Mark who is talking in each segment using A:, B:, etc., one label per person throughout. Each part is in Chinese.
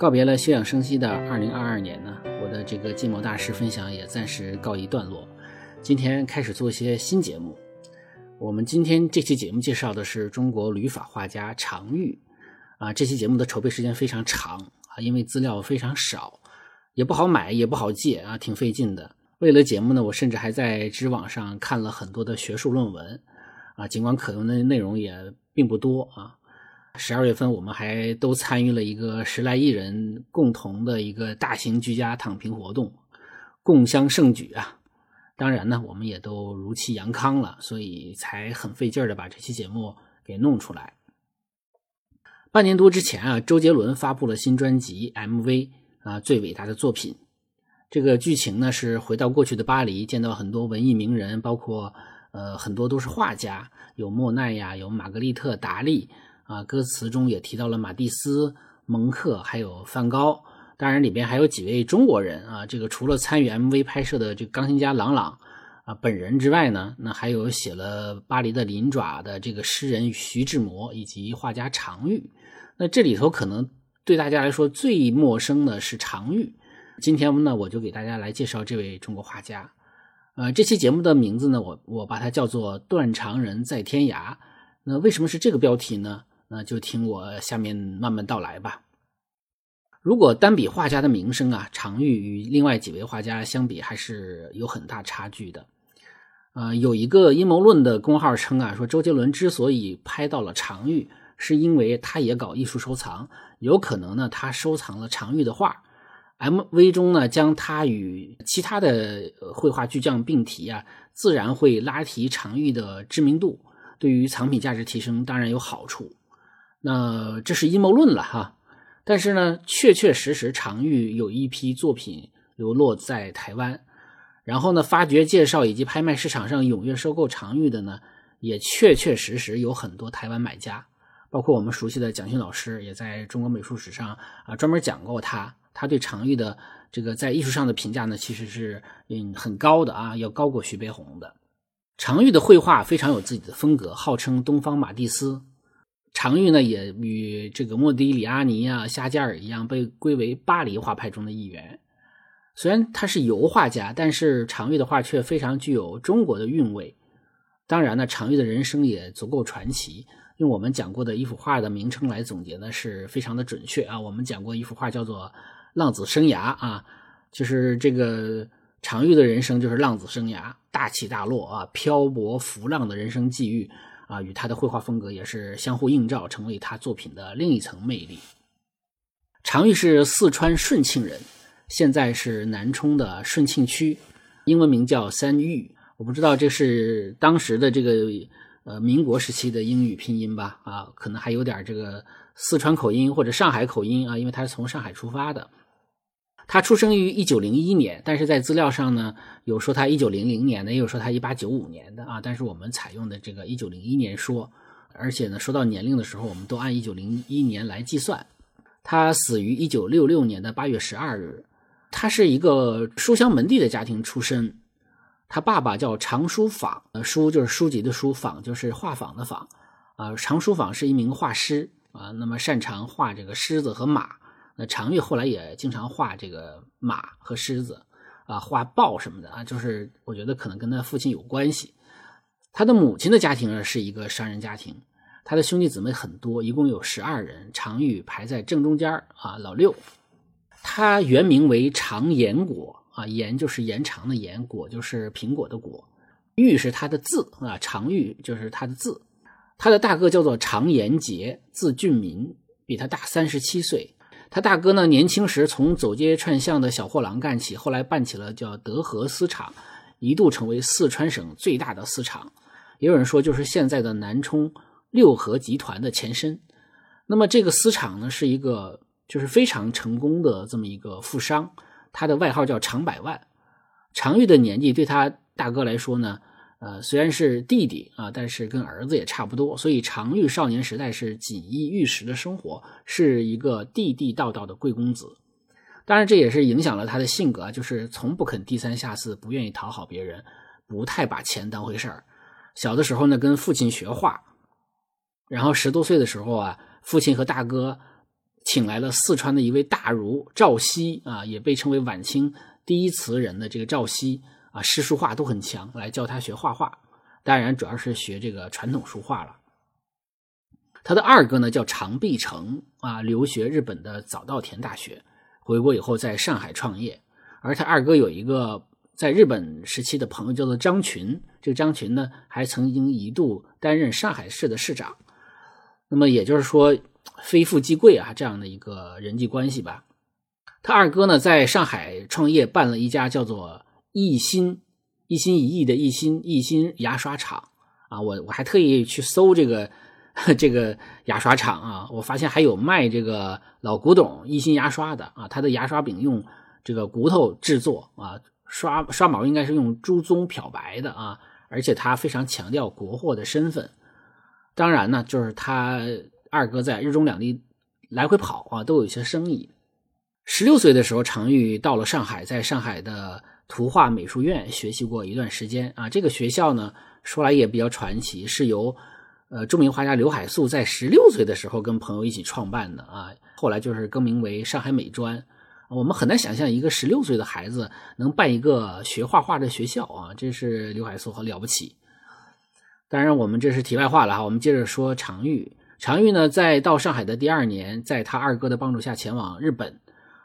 A: 告别了休养生息的2022年呢，我的这个建模大师分享也暂时告一段落。今天开始做一些新节目。我们今天这期节目介绍的是中国旅法画家常玉。啊，这期节目的筹备时间非常长啊，因为资料非常少，也不好买，也不好借啊，挺费劲的。为了节目呢，我甚至还在知网上看了很多的学术论文啊，尽管可用的内容也并不多啊。十二月份，我们还都参与了一个十来亿人共同的一个大型居家躺平活动，共襄盛举啊！当然呢，我们也都如期阳康了，所以才很费劲儿的把这期节目给弄出来。半年多之前啊，周杰伦发布了新专辑 MV 啊，最伟大的作品。这个剧情呢是回到过去的巴黎，见到很多文艺名人，包括呃很多都是画家，有莫奈呀，有玛格丽特、达利。啊，歌词中也提到了马蒂斯、蒙克，还有梵高。当然，里边还有几位中国人啊。这个除了参与 MV 拍摄的这个钢琴家郎朗啊本人之外呢，那还有写了《巴黎的鳞爪》的这个诗人徐志摩以及画家常玉。那这里头可能对大家来说最陌生的是常玉。今天呢，我就给大家来介绍这位中国画家。呃，这期节目的名字呢，我我把它叫做《断肠人在天涯》。那为什么是这个标题呢？那就听我下面慢慢道来吧。如果单比画家的名声啊，常玉与另外几位画家相比还是有很大差距的。呃，有一个阴谋论的公号称啊，说周杰伦之所以拍到了常玉，是因为他也搞艺术收藏，有可能呢他收藏了常玉的画。MV 中呢将他与其他的绘画巨匠并提啊，自然会拉提常玉的知名度，对于藏品价值提升当然有好处。那这是阴谋论了哈，但是呢，确确实实常玉有一批作品流落在台湾，然后呢，发掘、介绍以及拍卖市场上踊跃收购常玉的呢，也确确实实有很多台湾买家，包括我们熟悉的蒋勋老师，也在中国美术史上啊专门讲过他，他对常玉的这个在艺术上的评价呢，其实是嗯很高的啊，要高过徐悲鸿的。常玉的绘画非常有自己的风格，号称东方马蒂斯。常玉呢，也与这个莫迪里阿尼啊、夏加尔一样，被归为巴黎画派中的一员。虽然他是油画家，但是常玉的画却非常具有中国的韵味。当然呢，常玉的人生也足够传奇。用我们讲过的一幅画的名称来总结呢，是非常的准确啊。我们讲过一幅画叫做《浪子生涯》啊，就是这个常玉的人生就是浪子生涯，大起大落啊，漂泊浮浪的人生际遇。啊，与他的绘画风格也是相互映照，成为他作品的另一层魅力。常玉是四川顺庆人，现在是南充的顺庆区，英文名叫三玉。我不知道这是当时的这个呃民国时期的英语拼音吧？啊，可能还有点这个四川口音或者上海口音啊，因为他是从上海出发的。他出生于一九零一年，但是在资料上呢，有说他一九零零年的，也有说他一八九五年的啊。但是我们采用的这个一九零一年说，而且呢，说到年龄的时候，我们都按一九零一年来计算。他死于一九六六年的八月十二日。他是一个书香门第的家庭出身。他爸爸叫常书坊，呃，书就是书籍的书，坊就是画坊的坊。啊，常书坊是一名画师啊，那么擅长画这个狮子和马。那常玉后来也经常画这个马和狮子，啊，画豹什么的啊，就是我觉得可能跟他父亲有关系。他的母亲的家庭呢是一个商人家庭，他的兄弟姊妹很多，一共有十二人，常玉排在正中间啊，老六。他原名为常延果啊，延就是延长的延，果就是苹果的果，玉是他的字啊，常玉就是他的字。他的大哥叫做常延杰，字俊民，比他大三十七岁。他大哥呢，年轻时从走街串巷的小货郎干起，后来办起了叫德和丝厂，一度成为四川省最大的丝厂。也有人说，就是现在的南充六合集团的前身。那么这个丝厂呢，是一个就是非常成功的这么一个富商，他的外号叫常百万。常玉的年纪对他大哥来说呢。呃，虽然是弟弟啊，但是跟儿子也差不多，所以常玉少年时代是锦衣玉食的生活，是一个地地道道的贵公子。当然，这也是影响了他的性格，就是从不肯低三下四，不愿意讨好别人，不太把钱当回事儿。小的时候呢，跟父亲学画，然后十多岁的时候啊，父亲和大哥请来了四川的一位大儒赵熙啊，也被称为晚清第一词人的这个赵熙啊，诗书画都很强，来教他学画画。当然，主要是学这个传统书画了。他的二哥呢叫常必成啊，留学日本的早稻田大学，回国以后在上海创业。而他二哥有一个在日本时期的朋友叫做张群，这个张群呢还曾经一度担任上海市的市长。那么也就是说，非富即贵啊，这样的一个人际关系吧。他二哥呢在上海创业，办了一家叫做一心一心一意的一心一心牙刷厂啊。我我还特意去搜这个。这个牙刷厂啊，我发现还有卖这个老古董一心牙刷的啊，它的牙刷柄用这个骨头制作啊，刷刷毛应该是用猪鬃漂白的啊，而且他非常强调国货的身份。当然呢，就是他二哥在日中两地来回跑啊，都有一些生意。十六岁的时候，常玉到了上海，在上海的图画美术院学习过一段时间啊。这个学校呢，说来也比较传奇，是由。呃，著名画家刘海粟在十六岁的时候跟朋友一起创办的啊，后来就是更名为上海美专。我们很难想象一个十六岁的孩子能办一个学画画的学校啊，这是刘海粟很了不起。当然，我们这是题外话了哈，我们接着说常玉。常玉呢，在到上海的第二年，在他二哥的帮助下前往日本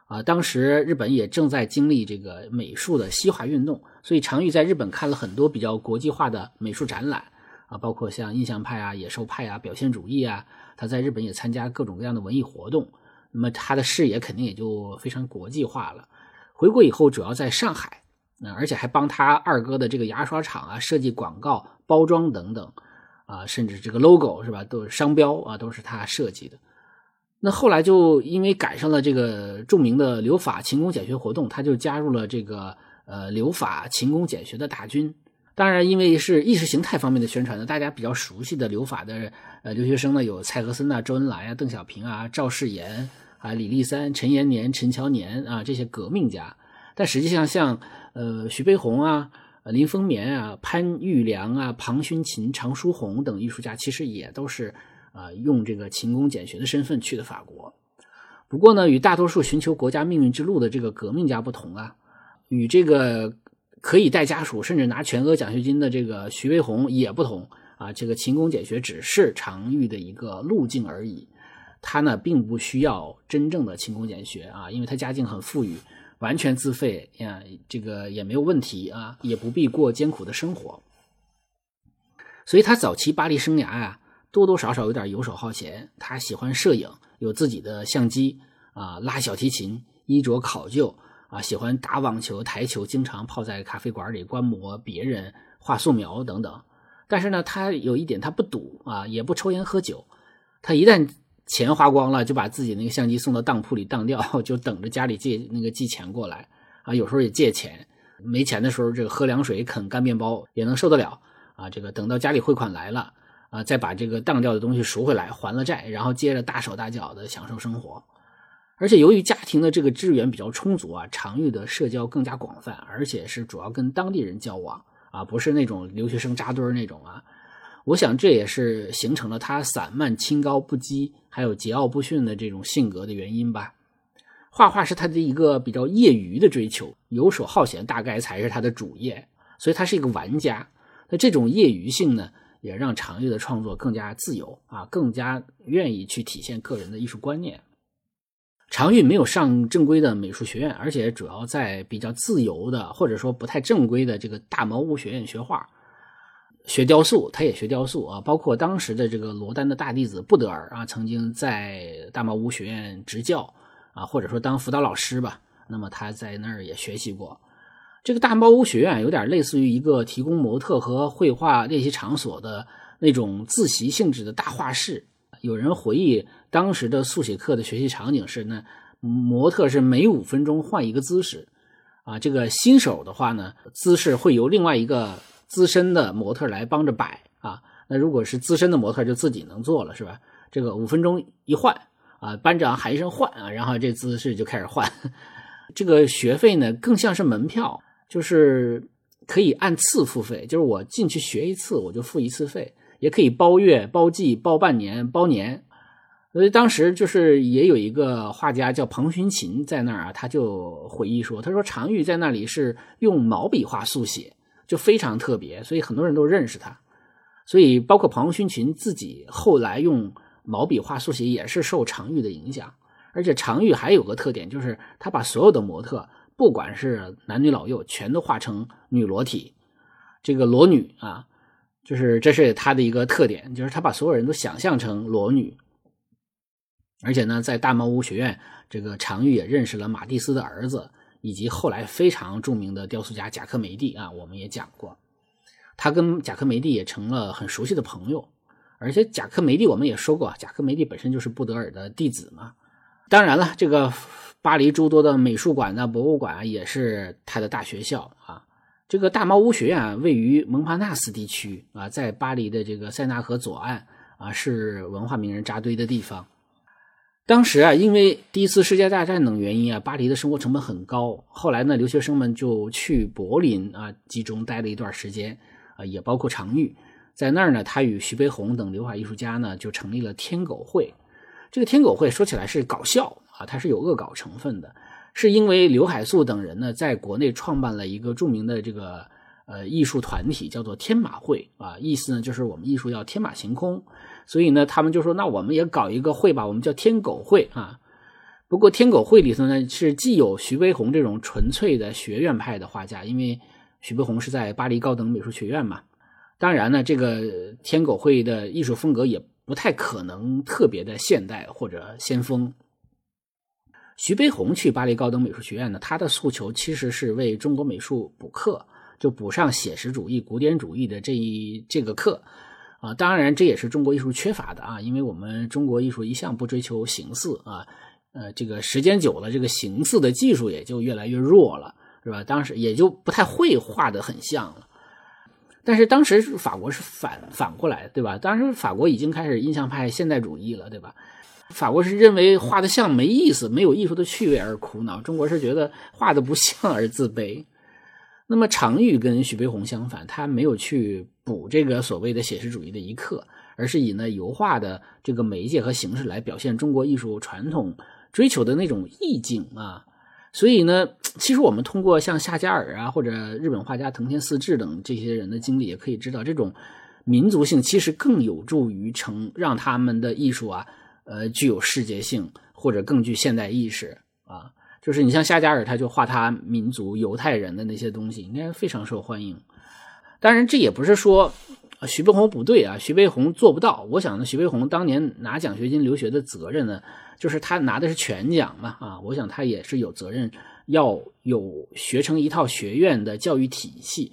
A: 啊，当时日本也正在经历这个美术的西化运动，所以常玉在日本看了很多比较国际化的美术展览。啊，包括像印象派啊、野兽派啊、表现主义啊，他在日本也参加各种各样的文艺活动，那么他的视野肯定也就非常国际化了。回国以后，主要在上海，那而且还帮他二哥的这个牙刷厂啊设计广告、包装等等，啊，甚至这个 logo 是吧，都是商标啊，都是他设计的。那后来就因为赶上了这个著名的留法勤工俭学活动，他就加入了这个呃留法勤工俭学的大军。当然，因为是意识形态方面的宣传呢，大家比较熟悉的留法的呃留学生呢，有蔡和森啊、周恩来啊、邓小平啊、赵世炎啊、李立三、陈延年、陈乔年啊这些革命家。但实际上，像呃徐悲鸿啊、林风眠啊、潘玉良啊、庞勋琴、常书鸿等艺术家，其实也都是啊用这个勤工俭学的身份去的法国。不过呢，与大多数寻求国家命运之路的这个革命家不同啊，与这个。可以带家属，甚至拿全额奖学金的这个徐悲鸿也不同啊。这个勤工俭学只是常遇的一个路径而已，他呢并不需要真正的勤工俭学啊，因为他家境很富裕，完全自费呀，这个也没有问题啊，也不必过艰苦的生活。所以他早期巴黎生涯啊，多多少少有点游手好闲。他喜欢摄影，有自己的相机啊，拉小提琴，衣着考究。啊，喜欢打网球、台球，经常泡在咖啡馆里观摩别人画素描等等。但是呢，他有一点，他不赌啊，也不抽烟喝酒。他一旦钱花光了，就把自己那个相机送到当铺里当掉，就等着家里借那个寄钱过来啊。有时候也借钱，没钱的时候，这个喝凉水、啃干面包也能受得了啊。这个等到家里汇款来了啊，再把这个当掉的东西赎回来，还了债，然后接着大手大脚的享受生活。而且由于家庭的这个资源比较充足啊，常玉的社交更加广泛，而且是主要跟当地人交往啊，不是那种留学生扎堆那种啊。我想这也是形成了他散漫清高不羁，还有桀骜不驯的这种性格的原因吧。画画是他的一个比较业余的追求，游手好闲大概才是他的主业，所以他是一个玩家。那这种业余性呢，也让常玉的创作更加自由啊，更加愿意去体现个人的艺术观念。常玉没有上正规的美术学院，而且主要在比较自由的或者说不太正规的这个大茅屋学院学画、学雕塑。他也学雕塑啊，包括当时的这个罗丹的大弟子布德尔啊，曾经在大茅屋学院执教啊，或者说当辅导老师吧。那么他在那儿也学习过。这个大猫屋学院有点类似于一个提供模特和绘画练习场所的那种自习性质的大画室。有人回忆，当时的速写课的学习场景是：呢，模特是每五分钟换一个姿势，啊，这个新手的话呢，姿势会由另外一个资深的模特来帮着摆，啊，那如果是资深的模特就自己能做了，是吧？这个五分钟一换，啊，班长喊一声换啊，然后这姿势就开始换。这个学费呢，更像是门票，就是可以按次付费，就是我进去学一次，我就付一次费。也可以包月、包季、包半年、包年，所以当时就是也有一个画家叫彭勋琴在那儿啊，他就回忆说，他说常玉在那里是用毛笔画速写，就非常特别，所以很多人都认识他。所以包括彭勋琴自己后来用毛笔画速写也是受常玉的影响。而且常玉还有个特点，就是他把所有的模特，不管是男女老幼，全都画成女裸体，这个裸女啊，就是这是他的一个特点，就是他把所有人都想象成裸女。而且呢，在大茅屋学院，这个常玉也认识了马蒂斯的儿子，以及后来非常著名的雕塑家贾科梅蒂啊，我们也讲过，他跟贾科梅蒂也成了很熟悉的朋友。而且贾科梅蒂我们也说过，贾科梅蒂本身就是布德尔的弟子嘛。当然了，这个巴黎诸多的美术馆呢、博物馆啊，也是他的大学校啊。这个大茅屋学院啊，位于蒙帕纳斯地区啊，在巴黎的这个塞纳河左岸啊，是文化名人扎堆的地方。当时啊，因为第一次世界大战等原因啊，巴黎的生活成本很高。后来呢，留学生们就去柏林啊，集中待了一段时间啊，也包括常玉在那儿呢。他与徐悲鸿等留法艺术家呢，就成立了天狗会。这个天狗会说起来是搞笑啊，它是有恶搞成分的，是因为刘海粟等人呢，在国内创办了一个著名的这个呃艺术团体，叫做天马会啊，意思呢就是我们艺术要天马行空，所以呢，他们就说那我们也搞一个会吧，我们叫天狗会啊。不过天狗会里头呢，是既有徐悲鸿这种纯粹的学院派的画家，因为徐悲鸿是在巴黎高等美术学院嘛，当然呢，这个天狗会的艺术风格也。不太可能特别的现代或者先锋。徐悲鸿去巴黎高等美术学院呢，他的诉求其实是为中国美术补课，就补上写实主义、古典主义的这一这个课啊。当然，这也是中国艺术缺乏的啊，因为我们中国艺术一向不追求形似啊，呃，这个时间久了，这个形似的技术也就越来越弱了，是吧？当时也就不太会画的很像了。但是当时法国是反反过来，对吧？当时法国已经开始印象派现代主义了，对吧？法国是认为画的像没意思，没有艺术的趣味而苦恼；中国是觉得画的不像而自卑。那么常玉跟徐悲鸿相反，他没有去补这个所谓的写实主义的一课，而是以呢油画的这个媒介和形式来表现中国艺术传统追求的那种意境啊。所以呢，其实我们通过像夏加尔啊，或者日本画家藤田四治等这些人的经历，也可以知道，这种民族性其实更有助于成让他们的艺术啊，呃，具有世界性或者更具现代意识啊。就是你像夏加尔，他就画他民族犹太人的那些东西，应该非常受欢迎。当然，这也不是说。徐悲鸿不对啊，徐悲鸿做不到。我想呢，徐悲鸿当年拿奖学金留学的责任呢，就是他拿的是全奖嘛啊，我想他也是有责任要有学成一套学院的教育体系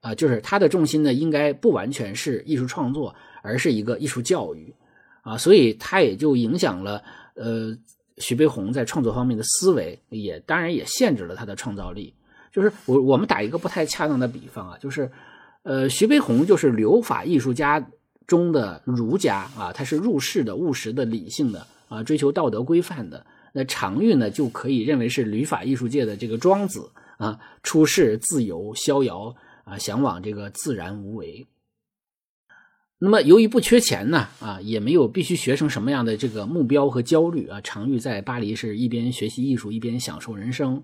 A: 啊，就是他的重心呢，应该不完全是艺术创作，而是一个艺术教育啊，所以他也就影响了呃徐悲鸿在创作方面的思维，也当然也限制了他的创造力。就是我我们打一个不太恰当的比方啊，就是。呃，徐悲鸿就是留法艺术家中的儒家啊，他是入世的、务实的、理性的啊，追求道德规范的。那常玉呢，就可以认为是旅法艺术界的这个庄子啊，出世自由逍遥啊，向往这个自然无为。那么由于不缺钱呢，啊，也没有必须学成什么样的这个目标和焦虑啊，常玉在巴黎是一边学习艺术，一边享受人生。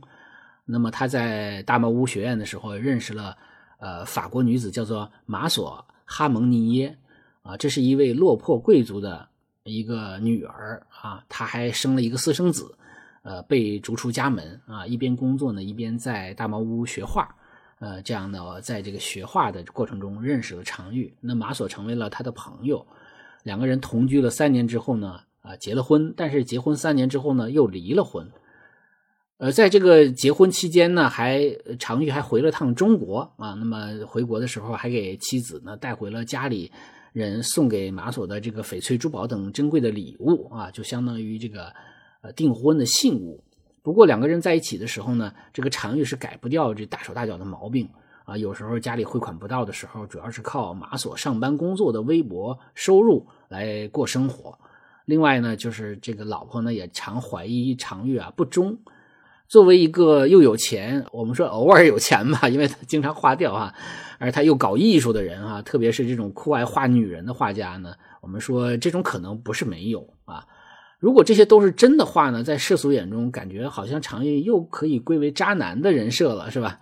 A: 那么他在大茅屋学院的时候认识了。呃，法国女子叫做马索哈蒙尼耶，啊，这是一位落魄贵族的一个女儿啊，她还生了一个私生子，呃，被逐出家门啊，一边工作呢，一边在大茅屋学画，呃，这样呢，在这个学画的过程中认识了常玉，那马索成为了他的朋友，两个人同居了三年之后呢，啊，结了婚，但是结婚三年之后呢，又离了婚。呃，在这个结婚期间呢，还常玉还回了趟中国啊。那么回国的时候，还给妻子呢带回了家里人送给马索的这个翡翠珠宝等珍贵的礼物啊，就相当于这个呃订婚的信物。不过两个人在一起的时候呢，这个常玉是改不掉这大手大脚的毛病啊。有时候家里汇款不到的时候，主要是靠马索上班工作的微薄收入来过生活。另外呢，就是这个老婆呢也常怀疑常玉啊不忠。作为一个又有钱，我们说偶尔有钱吧，因为他经常花掉啊，而他又搞艺术的人啊，特别是这种酷爱画女人的画家呢，我们说这种可能不是没有啊，如果这些都是真的话呢，在世俗眼中，感觉好像常玉又可以归为渣男的人设了，是吧？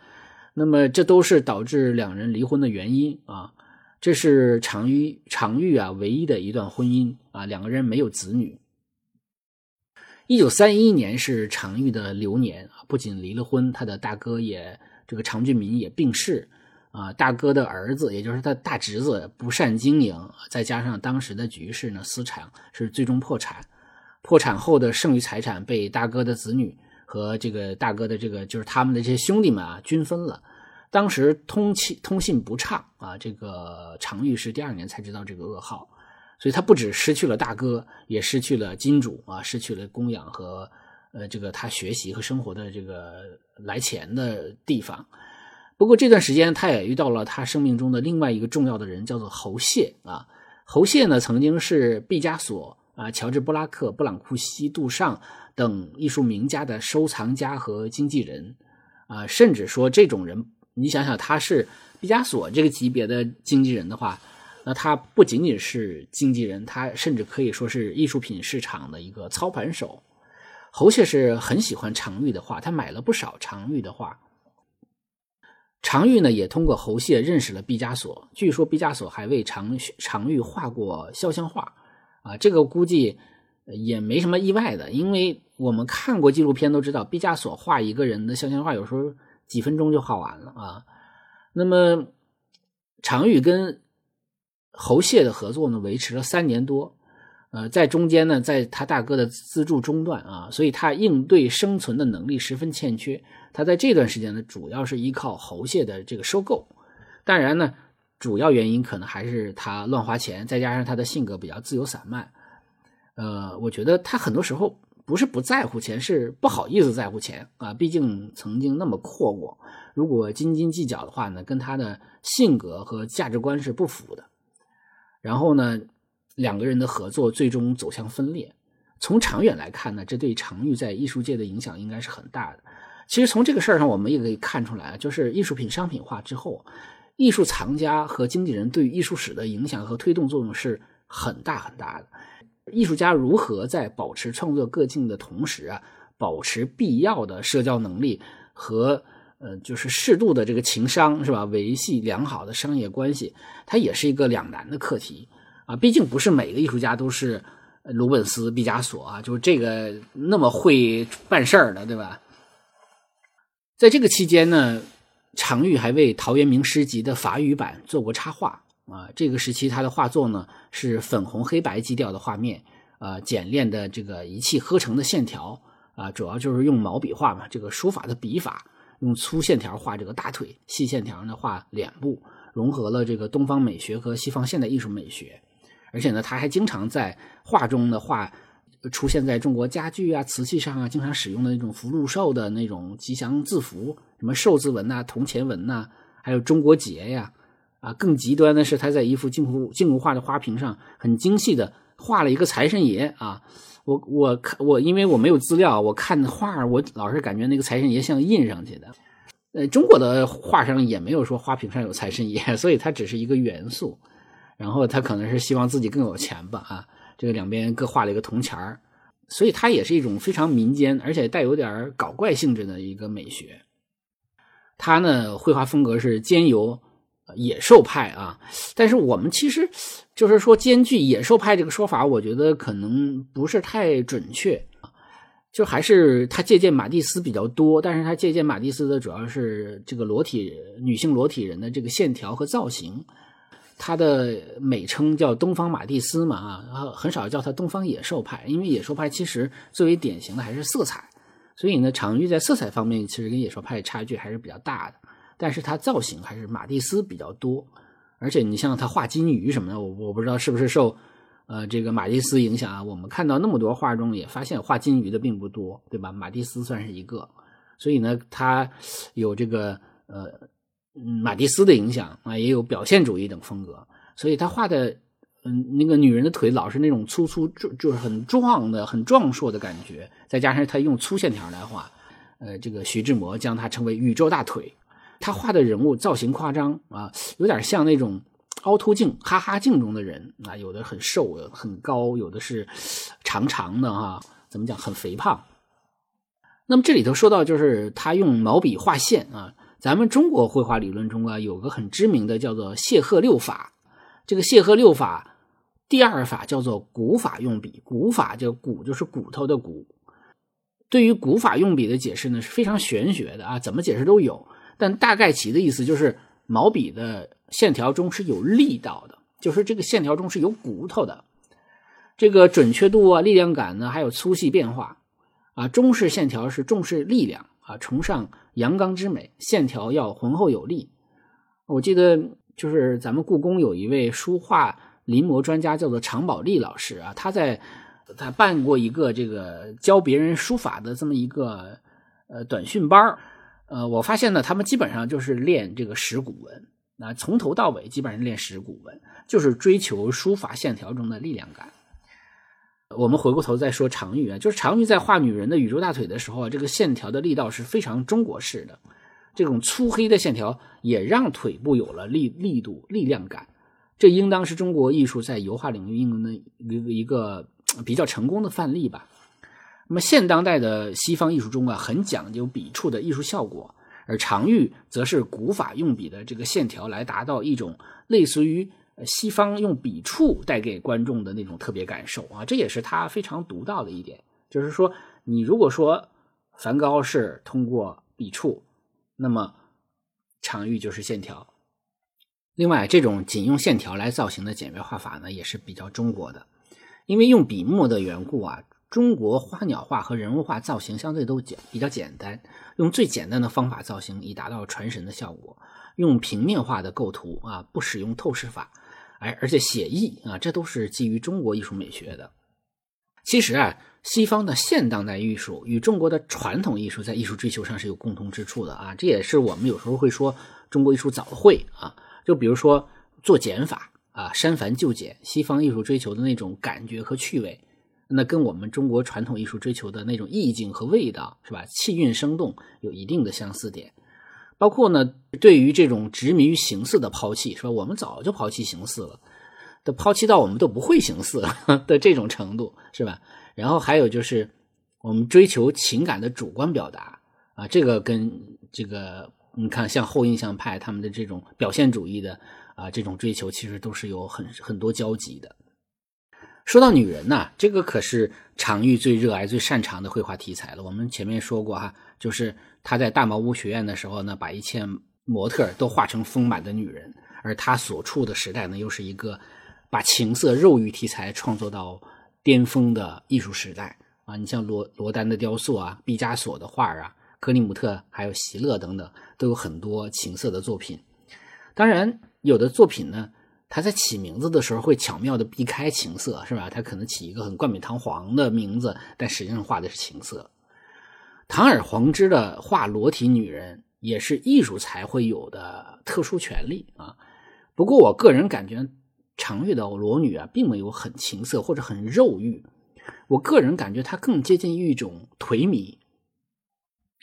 A: 那么这都是导致两人离婚的原因啊。这是常玉常玉啊唯一的一段婚姻啊，两个人没有子女。一九三一年是常玉的流年啊，不仅离了婚，他的大哥也这个常俊民也病逝啊。大哥的儿子，也就是他大侄子不善经营，再加上当时的局势呢，私产是最终破产。破产后的剩余财产被大哥的子女和这个大哥的这个就是他们的这些兄弟们啊均分了。当时通气通信不畅啊，这个常玉是第二年才知道这个噩耗。所以他不止失去了大哥，也失去了金主啊，失去了供养和呃这个他学习和生活的这个来钱的地方。不过这段时间他也遇到了他生命中的另外一个重要的人，叫做侯谢啊。侯谢呢曾经是毕加索啊、乔治布拉克、布朗库西、杜尚等艺术名家的收藏家和经纪人啊，甚至说这种人，你想想他是毕加索这个级别的经纪人的话。那他不仅仅是经纪人，他甚至可以说是艺术品市场的一个操盘手。侯谢是很喜欢常玉的画，他买了不少常玉的画。常玉呢，也通过侯谢认识了毕加索。据说毕加索还为常常玉画过肖像画，啊，这个估计也没什么意外的，因为我们看过纪录片都知道，毕加索画一个人的肖像画有时候几分钟就画完了啊。那么常玉跟侯谢的合作呢，维持了三年多，呃，在中间呢，在他大哥的资助中断啊，所以他应对生存的能力十分欠缺。他在这段时间呢，主要是依靠侯谢的这个收购。当然呢，主要原因可能还是他乱花钱，再加上他的性格比较自由散漫。呃，我觉得他很多时候不是不在乎钱，是不好意思在乎钱啊。毕竟曾经那么阔过，如果斤斤计较的话呢，跟他的性格和价值观是不符的。然后呢，两个人的合作最终走向分裂。从长远来看呢，这对常玉在艺术界的影响应该是很大的。其实从这个事儿上，我们也可以看出来，就是艺术品商品化之后，艺术藏家和经纪人对艺术史的影响和推动作用是很大很大的。艺术家如何在保持创作个性的同时啊，保持必要的社交能力和。呃，就是适度的这个情商是吧？维系良好的商业关系，它也是一个两难的课题啊。毕竟不是每个艺术家都是鲁本斯、毕加索啊，就是这个那么会办事儿的，对吧？在这个期间呢，常玉还为陶渊明诗集的法语版做过插画啊。这个时期他的画作呢是粉红黑白基调的画面啊，简练的这个一气呵成的线条啊，主要就是用毛笔画嘛，这个书法的笔法。用粗线条画这个大腿，细线条呢画脸部，融合了这个东方美学和西方现代艺术美学。而且呢，他还经常在画中的画出现在中国家具啊、瓷器上啊，经常使用的那种福禄寿的那种吉祥字符，什么寿字纹呐、铜钱纹呐，还有中国结呀。啊，更极端的是，他在一幅静物静物画的花瓶上，很精细的画了一个财神爷啊。我我看我因为我没有资料，我看画我老是感觉那个财神爷像印上去的。呃，中国的画上也没有说花瓶上有财神爷，所以它只是一个元素。然后他可能是希望自己更有钱吧啊，这个两边各画了一个铜钱儿，所以它也是一种非常民间而且带有点搞怪性质的一个美学。他呢，绘画风格是兼有。野兽派啊，但是我们其实就是说兼具野兽派这个说法，我觉得可能不是太准确就还是他借鉴马蒂斯比较多，但是他借鉴马蒂斯的主要是这个裸体女性裸体人的这个线条和造型。他的美称叫东方马蒂斯嘛啊，很少叫他东方野兽派，因为野兽派其实最为典型的还是色彩，所以呢，常玉在色彩方面其实跟野兽派差距还是比较大的。但是他造型还是马蒂斯比较多，而且你像他画金鱼什么的，我我不知道是不是受 呃这个马蒂斯影响啊。我们看到那么多画中也发现画金鱼的并不多，对吧？马蒂斯算是一个，所以呢，他有这个呃马蒂斯的影响啊，也有表现主义等风格，所以他画的嗯那个女人的腿老是那种粗粗就就是很壮的、很壮硕的感觉，再加上他用粗线条来画，呃，这个徐志摩将他称为宇宙大腿。他画的人物造型夸张啊，有点像那种凹凸镜、哈哈镜中的人啊，有的很瘦，有很高，有的是长长的哈，怎么讲，很肥胖。那么这里头说到，就是他用毛笔画线啊。咱们中国绘画理论中啊，有个很知名的叫做谢赫六法。这个谢赫六法，第二法叫做古法用笔。古法叫骨就是骨头的骨。对于古法用笔的解释呢，是非常玄学的啊，怎么解释都有。但大概其的意思就是，毛笔的线条中是有力道的，就是这个线条中是有骨头的。这个准确度啊、力量感呢，还有粗细变化啊。中式线条是重视力量啊，崇尚。阳刚之美，线条要浑厚有力。我记得就是咱们故宫有一位书画临摹专家，叫做常宝利老师啊。他在他办过一个这个教别人书法的这么一个呃短训班呃，我发现呢，他们基本上就是练这个石鼓文，那从头到尾基本上练石鼓文，就是追求书法线条中的力量感。我们回过头再说常玉啊，就是常玉在画女人的宇宙大腿的时候啊，这个线条的力道是非常中国式的，这种粗黑的线条也让腿部有了力力度、力量感，这应当是中国艺术在油画领域应用的一个一个比较成功的范例吧。那么现当代的西方艺术中啊，很讲究笔触的艺术效果，而常玉则是古法用笔的这个线条来达到一种类似于。西方用笔触带给观众的那种特别感受啊，这也是他非常独到的一点。就是说，你如果说梵高是通过笔触，那么常玉就是线条。另外，这种仅用线条来造型的简约画法呢，也是比较中国的。因为用笔墨的缘故啊，中国花鸟画和人物画造型相对都简比较简单，用最简单的方法造型，以达到传神的效果。用平面化的构图啊，不使用透视法。而而且写意啊，这都是基于中国艺术美学的。其实啊，西方的现当代艺术与中国的传统艺术在艺术追求上是有共同之处的啊。这也是我们有时候会说中国艺术早会啊。就比如说做减法啊，删繁就简，西方艺术追求的那种感觉和趣味，那跟我们中国传统艺术追求的那种意境和味道，是吧？气韵生动有一定的相似点。包括呢，对于这种执迷于形似的抛弃，是吧？我们早就抛弃形似了，都抛弃到我们都不会形似了 的这种程度，是吧？然后还有就是，我们追求情感的主观表达啊，这个跟这个你看，像后印象派他们的这种表现主义的啊这种追求，其实都是有很很多交集的。说到女人呐，这个可是常玉最热爱、最擅长的绘画题材了。我们前面说过哈，就是他在大茅屋学院的时候呢，把一切模特都画成丰满的女人，而他所处的时代呢，又是一个把情色肉欲题材创作到巅峰的艺术时代啊。你像罗罗丹的雕塑啊，毕加索的画啊，克里姆特还有席勒等等，都有很多情色的作品。当然，有的作品呢。他在起名字的时候会巧妙的避开情色，是吧？他可能起一个很冠冕堂皇的名字，但实际上画的是情色。堂而皇之的画裸体女人，也是艺术才会有的特殊权利啊。不过，我个人感觉常玉的裸女啊，并没有很情色或者很肉欲。我个人感觉她更接近于一种颓靡。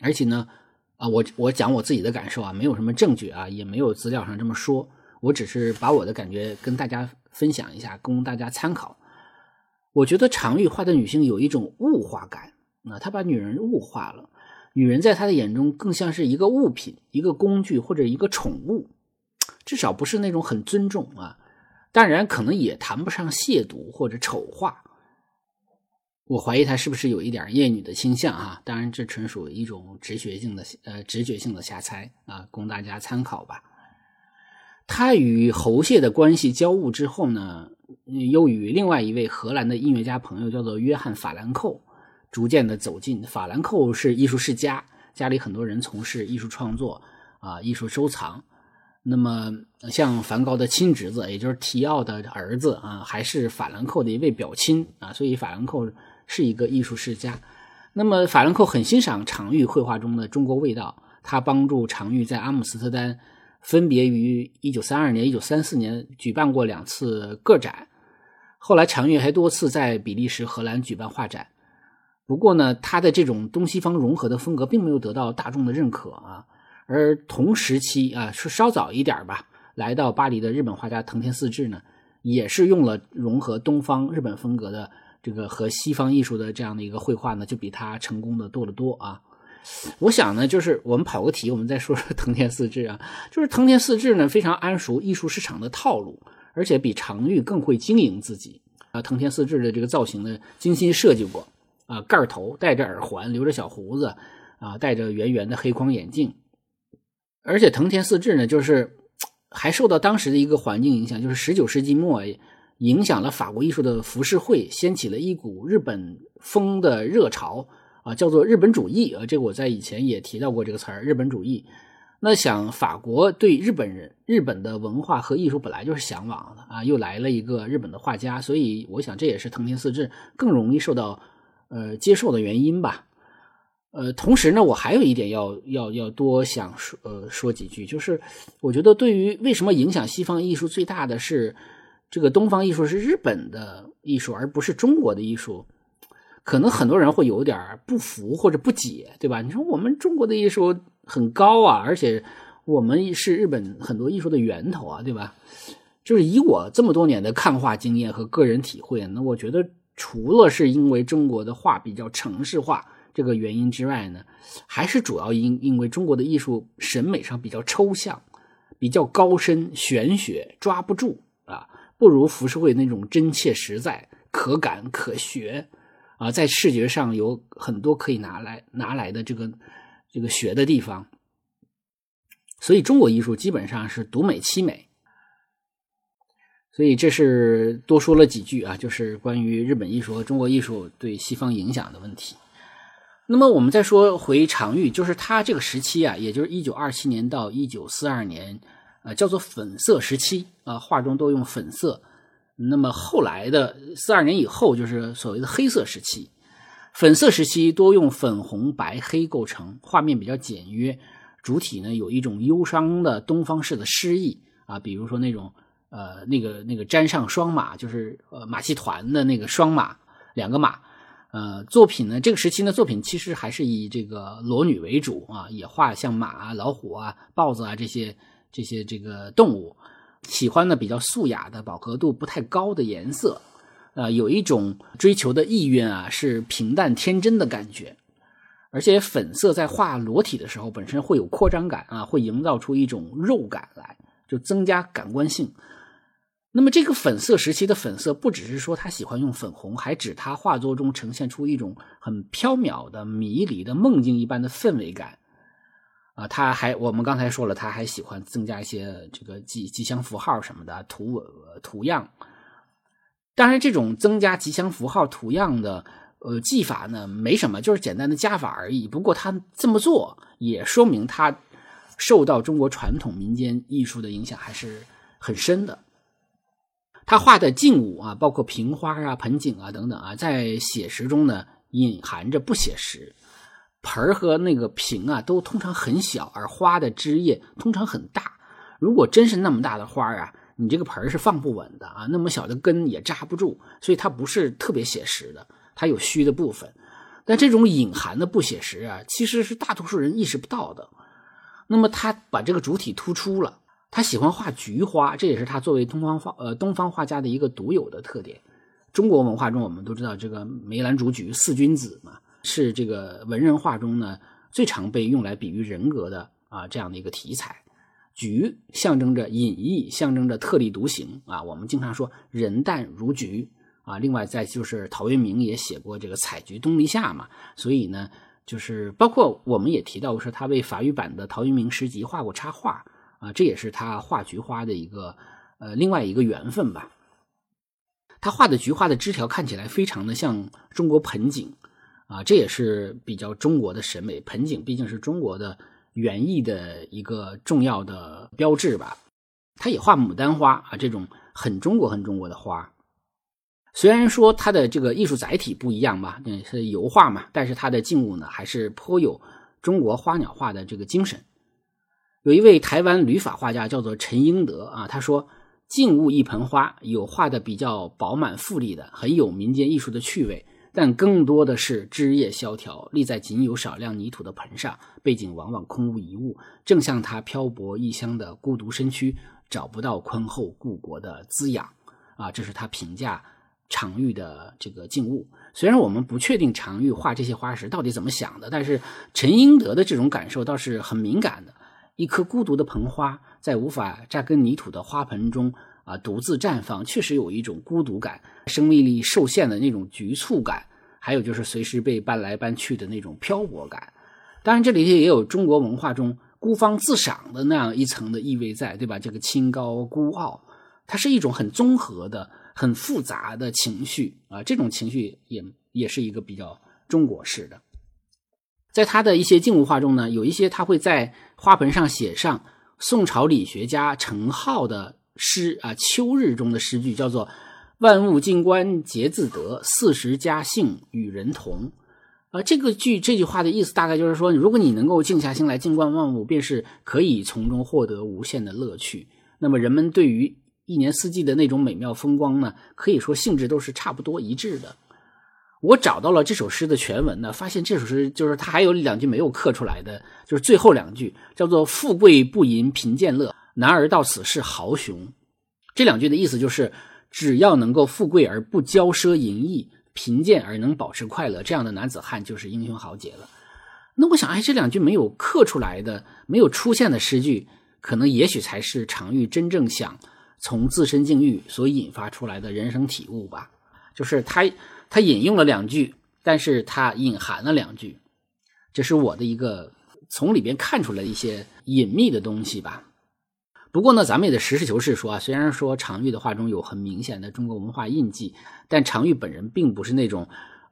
A: 而且呢，啊，我我讲我自己的感受啊，没有什么证据啊，也没有资料上这么说。我只是把我的感觉跟大家分享一下，供大家参考。我觉得常玉画的女性有一种物化感，他把女人物化了，女人在他的眼中更像是一个物品、一个工具或者一个宠物，至少不是那种很尊重啊。当然，可能也谈不上亵渎或者丑化。我怀疑他是不是有一点厌女的倾向啊？当然，这纯属一种直觉性的呃直觉性的瞎猜啊，供大家参考吧。他与侯谢的关系交恶之后呢，又与另外一位荷兰的音乐家朋友叫做约翰法兰寇，逐渐的走近。法兰寇是艺术世家，家里很多人从事艺术创作啊，艺术收藏。那么像梵高的亲侄子，也就是提奥的儿子啊，还是法兰克的一位表亲啊，所以法兰克是一个艺术世家。那么法兰克很欣赏常玉绘画中的中国味道，他帮助常玉在阿姆斯特丹。分别于一九三二年、一九三四年举办过两次个展，后来常玉还多次在比利时、荷兰举办画展。不过呢，他的这种东西方融合的风格并没有得到大众的认可啊。而同时期啊，是稍早一点吧，来到巴黎的日本画家藤田四治呢，也是用了融合东方日本风格的这个和西方艺术的这样的一个绘画呢，就比他成功的多得多啊。我想呢，就是我们跑个题，我们再说说藤田四治啊，就是藤田四治呢非常谙熟艺术市场的套路，而且比常玉更会经营自己啊。藤田四治的这个造型呢，精心设计过啊，盖头，戴着耳环，留着小胡子啊，戴着圆圆的黑框眼镜，而且藤田四治呢，就是还受到当时的一个环境影响，就是十九世纪末影响了法国艺术的浮世绘，掀起了一股日本风的热潮。啊，叫做日本主义啊，这个我在以前也提到过这个词儿，日本主义。那想法国对日本人、日本的文化和艺术本来就是向往的啊，又来了一个日本的画家，所以我想这也是藤田四治更容易受到呃接受的原因吧。呃，同时呢，我还有一点要要要多想说呃说几句，就是我觉得对于为什么影响西方艺术最大的是这个东方艺术是日本的艺术，而不是中国的艺术。可能很多人会有点不服或者不解，对吧？你说我们中国的艺术很高啊，而且我们是日本很多艺术的源头啊，对吧？就是以我这么多年的看画经验和个人体会，那我觉得除了是因为中国的画比较城市化这个原因之外呢，还是主要因因为中国的艺术审美上比较抽象、比较高深、玄学，抓不住啊，不如浮世绘那种真切实在、可感可学。啊，在视觉上有很多可以拿来拿来的这个这个学的地方，所以中国艺术基本上是独美凄美。所以这是多说了几句啊，就是关于日本艺术和中国艺术对西方影响的问题。那么我们再说回常玉，就是他这个时期啊，也就是一九二七年到一九四二年，呃，叫做粉色时期啊，画中都用粉色。那么后来的四二年以后，就是所谓的黑色时期，粉色时期多用粉红、白、黑构成，画面比较简约，主体呢有一种忧伤的东方式的诗意啊，比如说那种呃那个那个沾上双马，就是呃马戏团的那个双马两个马，呃作品呢这个时期的作品其实还是以这个裸女为主啊，也画像马啊、老虎啊、豹子啊这些这些这个动物。喜欢的比较素雅的饱和度不太高的颜色，呃，有一种追求的意愿啊，是平淡天真的感觉。而且粉色在画裸体的时候，本身会有扩张感啊，会营造出一种肉感来，就增加感官性。那么这个粉色时期的粉色，不只是说他喜欢用粉红，还指他画作中呈现出一种很飘渺的、迷离的、梦境一般的氛围感。啊，他还我们刚才说了，他还喜欢增加一些这个吉吉祥符号什么的图图样。当然，这种增加吉祥符号图样的呃技法呢，没什么，就是简单的加法而已。不过他这么做也说明他受到中国传统民间艺术的影响还是很深的。他画的静物啊，包括瓶花啊、盆景啊等等啊，在写实中呢隐含着不写实。盆儿和那个瓶啊，都通常很小，而花的枝叶通常很大。如果真是那么大的花啊，你这个盆儿是放不稳的啊。那么小的根也扎不住，所以它不是特别写实的，它有虚的部分。但这种隐含的不写实啊，其实是大多数人意识不到的。那么他把这个主体突出了，他喜欢画菊花，这也是他作为东方画呃东方画家的一个独有的特点。中国文化中，我们都知道这个梅兰竹菊四君子嘛。是这个文人画中呢最常被用来比喻人格的啊这样的一个题材，菊象征着隐逸，象征着特立独行啊。我们经常说人淡如菊啊。另外再就是陶渊明也写过这个采菊东篱下嘛，所以呢就是包括我们也提到过说他为法语版的陶渊明诗集画过插画啊，这也是他画菊花的一个呃另外一个缘分吧。他画的菊花的枝条看起来非常的像中国盆景。啊，这也是比较中国的审美。盆景毕竟是中国的园艺的一个重要的标志吧。他也画牡丹花啊，这种很中国、很中国的花。虽然说它的这个艺术载体不一样吧，嗯，是油画嘛，但是它的静物呢，还是颇有中国花鸟画的这个精神。有一位台湾旅法画家叫做陈英德啊，他说：“静物一盆花，有画的比较饱满富丽的，很有民间艺术的趣味。”但更多的是枝叶萧条，立在仅有少量泥土的盆上，背景往往空无一物，正像他漂泊异乡的孤独身躯，找不到宽厚故国的滋养啊，这是他评价常玉的这个静物。虽然我们不确定常玉画这些花时到底怎么想的，但是陈英德的这种感受倒是很敏感的。一颗孤独的盆花，在无法扎根泥土的花盆中啊，独自绽放，确实有一种孤独感，生命力受限的那种局促感，还有就是随时被搬来搬去的那种漂泊感。当然，这里也有中国文化中孤芳自赏的那样一层的意味在，对吧？这个清高孤傲，它是一种很综合的、很复杂的情绪啊。这种情绪也也是一个比较中国式的。在他的一些静物画中呢，有一些他会在花盆上写上宋朝理学家程颢的诗啊，《秋日》中的诗句，叫做“万物静观皆自得，四时佳兴与人同”。啊，这个句这句话的意思大概就是说，如果你能够静下心来静观万物，便是可以从中获得无限的乐趣。那么，人们对于一年四季的那种美妙风光呢，可以说性质都是差不多一致的。我找到了这首诗的全文呢，发现这首诗就是它还有两句没有刻出来的，就是最后两句叫做“富贵不淫贫贱乐，男儿到此是豪雄”。这两句的意思就是，只要能够富贵而不骄奢淫逸。贫贱而能保持快乐，这样的男子汉就是英雄豪杰了。那我想，哎，这两句没有刻出来的、没有出现的诗句，可能也许才是常玉真正想从自身境遇所引发出来的人生体悟吧。就是他他引用了两句，但是他隐含了两句，这是我的一个从里边看出来一些隐秘的东西吧。不过呢，咱们也得实事求是说啊，虽然说常玉的画中有很明显的中国文化印记，但常玉本人并不是那种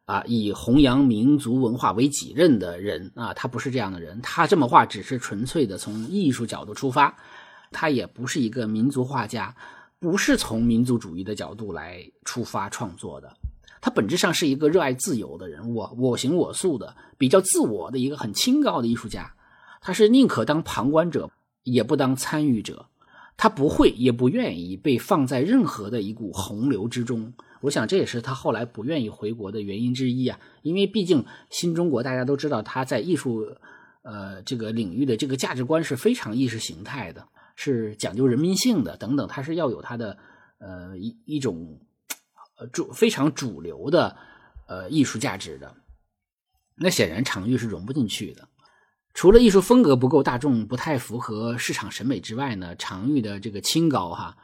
A: 啊以弘扬民族文化为己任的人啊，他不是这样的人。他这么画只是纯粹的从艺术角度出发，他也不是一个民族画家，不是从民族主义的角度来出发创作的。他本质上是一个热爱自由的人，我我行我素的，比较自我的一个很清高的艺术家。他是宁可当旁观者。也不当参与者，他不会也不愿意被放在任何的一股洪流之中。我想这也是他后来不愿意回国的原因之一啊。因为毕竟新中国大家都知道，他在艺术呃这个领域的这个价值观是非常意识形态的，是讲究人民性的等等，他是要有他的呃一一种呃主非常主流的呃艺术价值的。那显然常玉是融不进去的。除了艺术风格不够大众、不太符合市场审美之外呢，常玉的这个清高哈，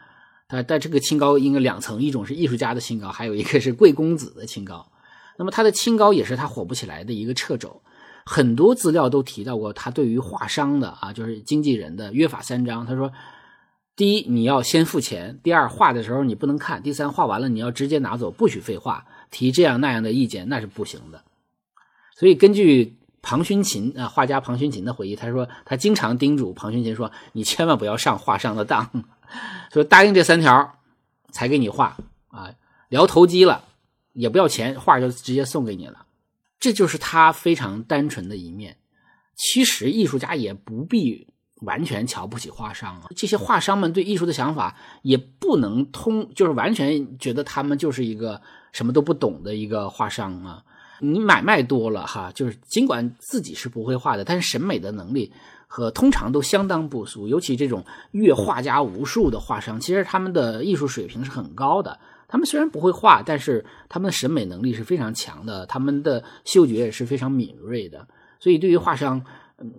A: 他但这个清高应该两层，一种是艺术家的清高，还有一个是贵公子的清高。那么他的清高也是他火不起来的一个掣肘。很多资料都提到过他对于画商的啊，就是经纪人的约法三章。他说：第一，你要先付钱；第二，画的时候你不能看；第三，画完了你要直接拿走，不许废话。提这样那样的意见那是不行的。所以根据。庞勋琴啊，画家庞勋琴的回忆，他说他经常叮嘱庞勋琴说：“你千万不要上画商的当，说答应这三条才给你画啊，聊投机了也不要钱，画就直接送给你了。”这就是他非常单纯的一面。其实艺术家也不必完全瞧不起画商啊，这些画商们对艺术的想法也不能通，就是完全觉得他们就是一个什么都不懂的一个画商啊。你买卖多了哈，就是尽管自己是不会画的，但是审美的能力和通常都相当不俗。尤其这种阅画家无数的画商，其实他们的艺术水平是很高的。他们虽然不会画，但是他们的审美能力是非常强的，他们的嗅觉也是非常敏锐的。所以对于画商，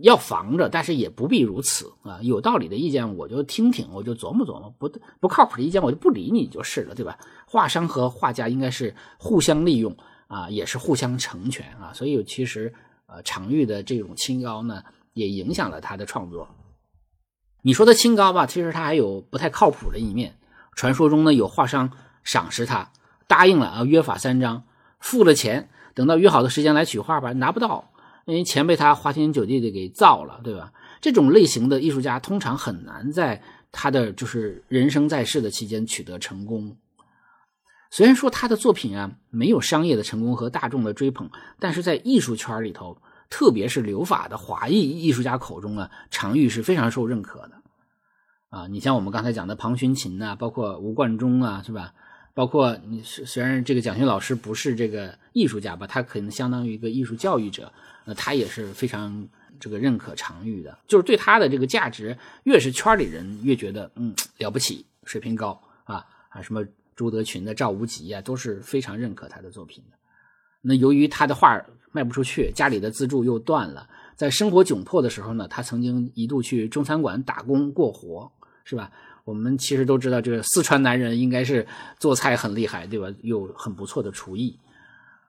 A: 要防着，但是也不必如此啊。有道理的意见我就听听，我就琢磨琢磨；不不靠谱的意见我就不理你就是了，对吧？画商和画家应该是互相利用。啊，也是互相成全啊，所以其实呃，常玉的这种清高呢，也影响了他的创作。你说他清高吧，其实他还有不太靠谱的一面。传说中呢，有画商赏识他，答应了啊，约法三章，付了钱，等到约好的时间来取画吧，拿不到，因为钱被他花天酒地的给造了，对吧？这种类型的艺术家通常很难在他的就是人生在世的期间取得成功。虽然说他的作品啊没有商业的成功和大众的追捧，但是在艺术圈里头，特别是留法的华裔艺术家口中啊，常玉是非常受认可的。啊，你像我们刚才讲的庞勋琴呐，包括吴冠中啊，是吧？包括你虽然这个蒋勋老师不是这个艺术家吧，他可能相当于一个艺术教育者，那他也是非常这个认可常玉的，就是对他的这个价值，越是圈里人越觉得嗯了不起，水平高啊啊，什么朱德群的、赵无极啊，都是非常认可他的作品的。那由于他的画卖不出去，家里的资助又断了，在生活窘迫的时候呢，他曾经一度去中餐馆打工过活，是吧？我们其实都知道，这个四川男人应该是做菜很厉害，对吧？有很不错的厨艺。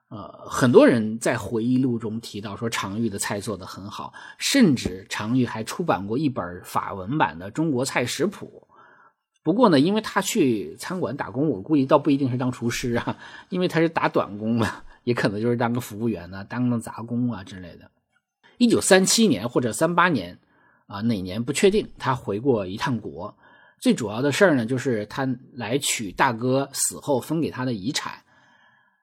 A: 呃，很多人在回忆录中提到说，常玉的菜做得很好，甚至常玉还出版过一本法文版的《中国菜食谱》。不过呢，因为他去餐馆打工，我估计倒不一定是当厨师啊，因为他是打短工嘛，也可能就是当个服务员呢，当个杂工啊之类的。一九三七年或者三八年啊，哪年不确定，他回过一趟国。最主要的事儿呢，就是他来取大哥死后分给他的遗产。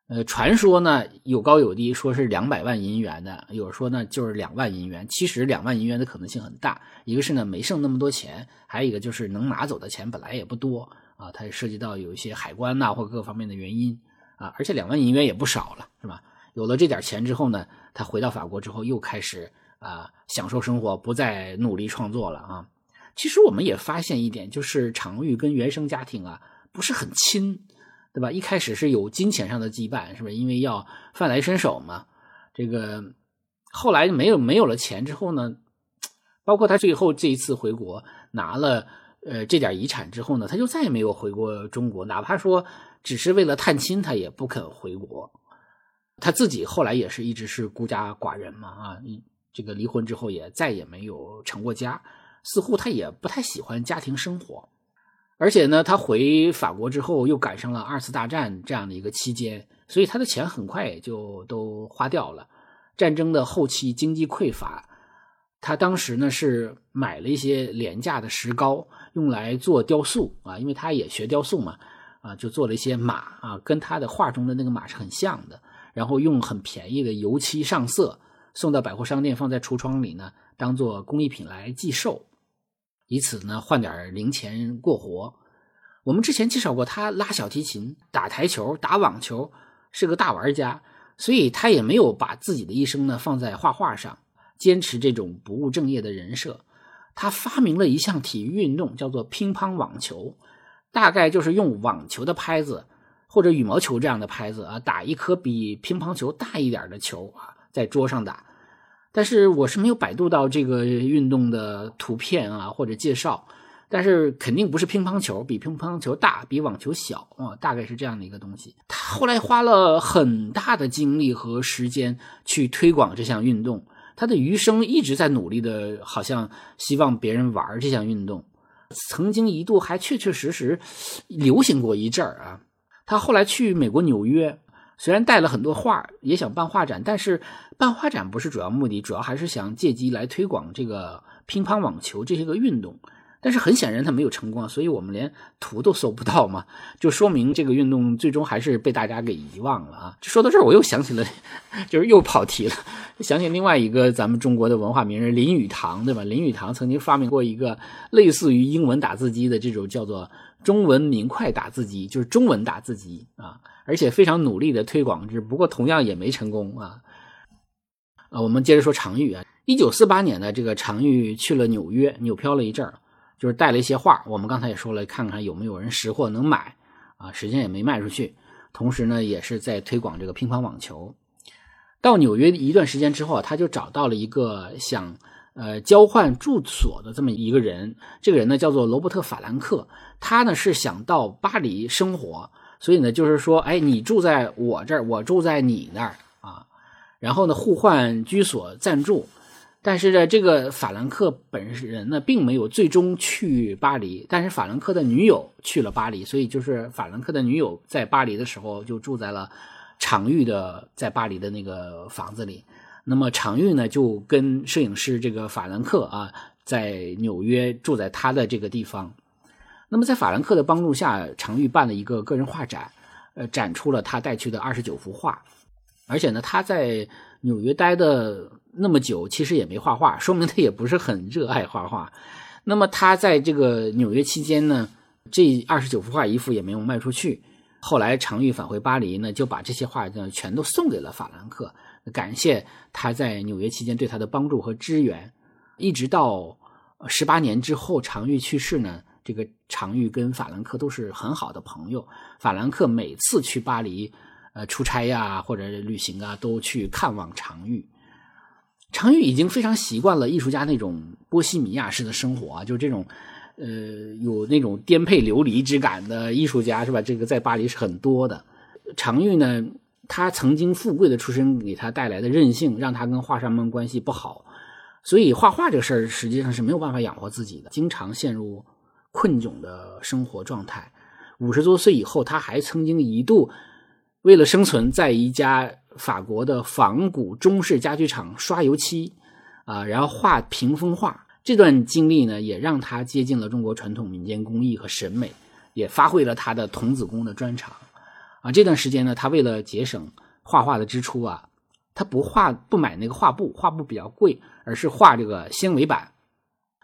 A: 呃，传说呢有高有低，说是两百万银元的，有说呢就是两万银元。其实两万银元的可能性很大，一个是呢没剩那么多钱，还有一个就是能拿走的钱本来也不多啊，它涉及到有一些海关呐或各方面的原因啊，而且两万银元也不少了，是吧？有了这点钱之后呢，他回到法国之后又开始啊享受生活，不再努力创作了啊。其实我们也发现一点，就是常玉跟原生家庭啊不是很亲。对吧？一开始是有金钱上的羁绊，是不是？因为要饭来伸手嘛。这个后来没有没有了钱之后呢，包括他最后这一次回国拿了呃这点遗产之后呢，他就再也没有回过中国，哪怕说只是为了探亲，他也不肯回国。他自己后来也是一直是孤家寡人嘛，啊，这个离婚之后也再也没有成过家，似乎他也不太喜欢家庭生活。而且呢，他回法国之后又赶上了二次大战这样的一个期间，所以他的钱很快也就都花掉了。战争的后期经济匮乏，他当时呢是买了一些廉价的石膏用来做雕塑啊，因为他也学雕塑嘛，啊，就做了一些马啊，跟他的画中的那个马是很像的。然后用很便宜的油漆上色，送到百货商店，放在橱窗里呢，当做工艺品来寄售。以此呢换点零钱过活。我们之前介绍过，他拉小提琴、打台球、打网球，是个大玩家，所以他也没有把自己的一生呢放在画画上，坚持这种不务正业的人设。他发明了一项体育运动，叫做乒乓网球，大概就是用网球的拍子或者羽毛球这样的拍子啊，打一颗比乒乓球大一点的球啊，在桌上打。但是我是没有百度到这个运动的图片啊或者介绍，但是肯定不是乒乓球，比乒乓球大，比网球小啊，大概是这样的一个东西。他后来花了很大的精力和时间去推广这项运动，他的余生一直在努力的，好像希望别人玩这项运动。曾经一度还确确实实流行过一阵儿啊。他后来去美国纽约。虽然带了很多画，也想办画展，但是办画展不是主要目的，主要还是想借机来推广这个乒乓网球这些个运动。但是很显然他没有成功，所以我们连图都搜不到嘛，就说明这个运动最终还是被大家给遗忘了啊。说到这儿，我又想起了，就是又跑题了，想起另外一个咱们中国的文化名人林语堂，对吧？林语堂曾经发明过一个类似于英文打字机的这种叫做中文明快打字机，就是中文打字机啊。而且非常努力的推广，只不过同样也没成功啊。啊，我们接着说常玉啊。一九四八年呢，这个常玉去了纽约，纽漂了一阵儿，就是带了一些画。我们刚才也说了，看看有没有人识货能买啊。时间也没卖出去，同时呢，也是在推广这个乒乓网球。到纽约一段时间之后啊，他就找到了一个想呃交换住所的这么一个人。这个人呢叫做罗伯特·法兰克，他呢是想到巴黎生活。所以呢，就是说，哎，你住在我这儿，我住在你那儿啊，然后呢，互换居所暂住。但是呢，这个法兰克本人呢，并没有最终去巴黎，但是法兰克的女友去了巴黎，所以就是法兰克的女友在巴黎的时候就住在了常玉的在巴黎的那个房子里。那么常玉呢，就跟摄影师这个法兰克啊，在纽约住在他的这个地方。那么，在法兰克的帮助下，常玉办了一个个人画展，呃，展出了他带去的二十九幅画。而且呢，他在纽约待的那么久，其实也没画画，说明他也不是很热爱画画。那么，他在这个纽约期间呢，这二十九幅画一幅也没有卖出去。后来常玉返回巴黎呢，就把这些画呢全都送给了法兰克，感谢他在纽约期间对他的帮助和支援。一直到十八年之后，常玉去世呢，这个常玉跟法兰克都是很好的朋友。法兰克每次去巴黎，呃，出差呀或者旅行啊，都去看望常玉。常玉已经非常习惯了艺术家那种波西米亚式的生活啊，就这种。呃，有那种颠沛流离之感的艺术家是吧？这个在巴黎是很多的。常玉呢，他曾经富贵的出身给他带来的任性，让他跟画商们关系不好，所以画画这个事儿实际上是没有办法养活自己的，经常陷入困窘的生活状态。五十多岁以后，他还曾经一度为了生存，在一家法国的仿古中式家具厂刷油漆啊，然后画屏风画。这段经历呢，也让他接近了中国传统民间工艺和审美，也发挥了他的童子功的专长。啊，这段时间呢，他为了节省画画的支出啊，他不画不买那个画布，画布比较贵，而是画这个纤维板。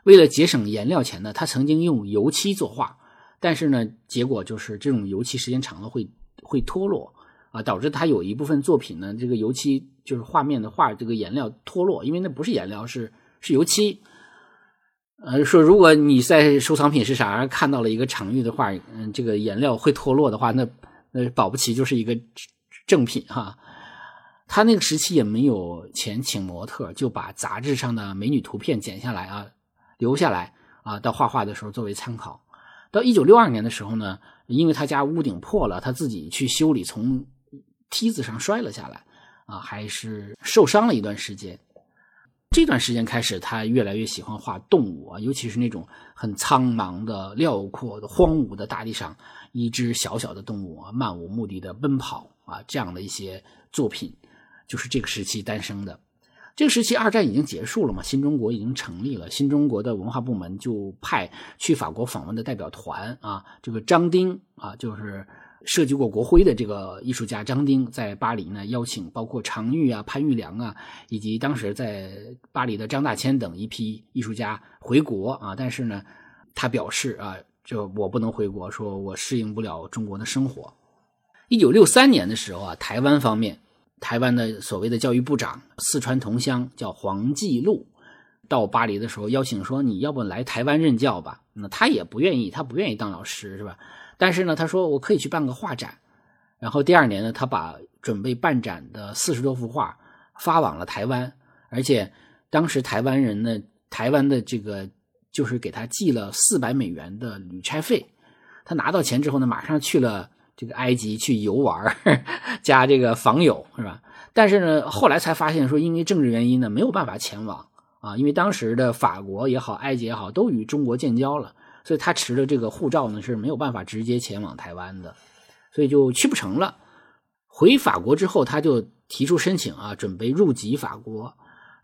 A: 为了节省颜料钱呢，他曾经用油漆作画，但是呢，结果就是这种油漆时间长了会会脱落啊，导致他有一部分作品呢，这个油漆就是画面的画这个颜料脱落，因为那不是颜料，是是油漆。呃，说如果你在收藏品市场上看到了一个常玉的画，嗯，这个颜料会脱落的话，那那保不齐就是一个正品哈。他那个时期也没有钱请模特，就把杂志上的美女图片剪下来啊，留下来啊，到画画的时候作为参考。到一九六二年的时候呢，因为他家屋顶破了，他自己去修理，从梯子上摔了下来啊，还是受伤了一段时间。这段时间开始，他越来越喜欢画动物啊，尤其是那种很苍茫的、辽阔的、荒芜的大地上，一只小小的动物啊，漫无目的的奔跑啊，这样的一些作品，就是这个时期诞生的。这个时期，二战已经结束了嘛，新中国已经成立了，新中国的文化部门就派去法国访问的代表团啊，这个张丁啊，就是。设计过国徽的这个艺术家张丁在巴黎呢，邀请包括常玉啊、潘玉良啊，以及当时在巴黎的张大千等一批艺术家回国啊。但是呢，他表示啊，就我不能回国，说我适应不了中国的生活。一九六三年的时候啊，台湾方面，台湾的所谓的教育部长四川同乡叫黄继禄，到巴黎的时候邀请说，你要不来台湾任教吧？那他也不愿意，他不愿意当老师，是吧？但是呢，他说我可以去办个画展，然后第二年呢，他把准备办展的四十多幅画发往了台湾，而且当时台湾人呢，台湾的这个就是给他寄了四百美元的旅差费，他拿到钱之后呢，马上去了这个埃及去游玩 加这个访友是吧？但是呢，后来才发现说，因为政治原因呢，没有办法前往啊，因为当时的法国也好，埃及也好，都与中国建交了。所以他持的这个护照呢是没有办法直接前往台湾的，所以就去不成了。回法国之后，他就提出申请啊，准备入籍法国。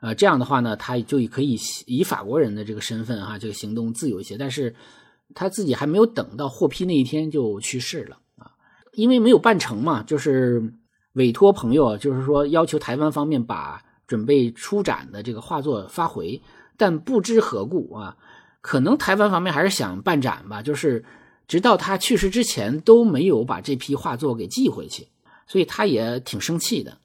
A: 呃，这样的话呢，他就可以以法国人的这个身份哈，这个行动自由一些。但是他自己还没有等到获批那一天就去世了啊，因为没有办成嘛，就是委托朋友，就是说要求台湾方面把准备出展的这个画作发回，但不知何故啊。可能台湾方面还是想办展吧，就是直到他去世之前都没有把这批画作给寄回去，所以他也挺生气的。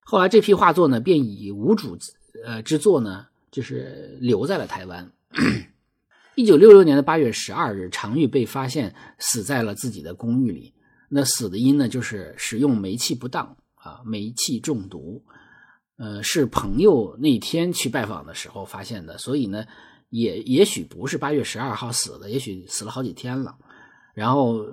A: 后来这批画作呢，便以无主呃之作呢，就是留在了台湾。一九六六年的八月十二日，常玉被发现死在了自己的公寓里。那死的因呢，就是使用煤气不当啊，煤气中毒。呃，是朋友那天去拜访的时候发现的，所以呢。也也许不是八月十二号死的，也许死了好几天了。然后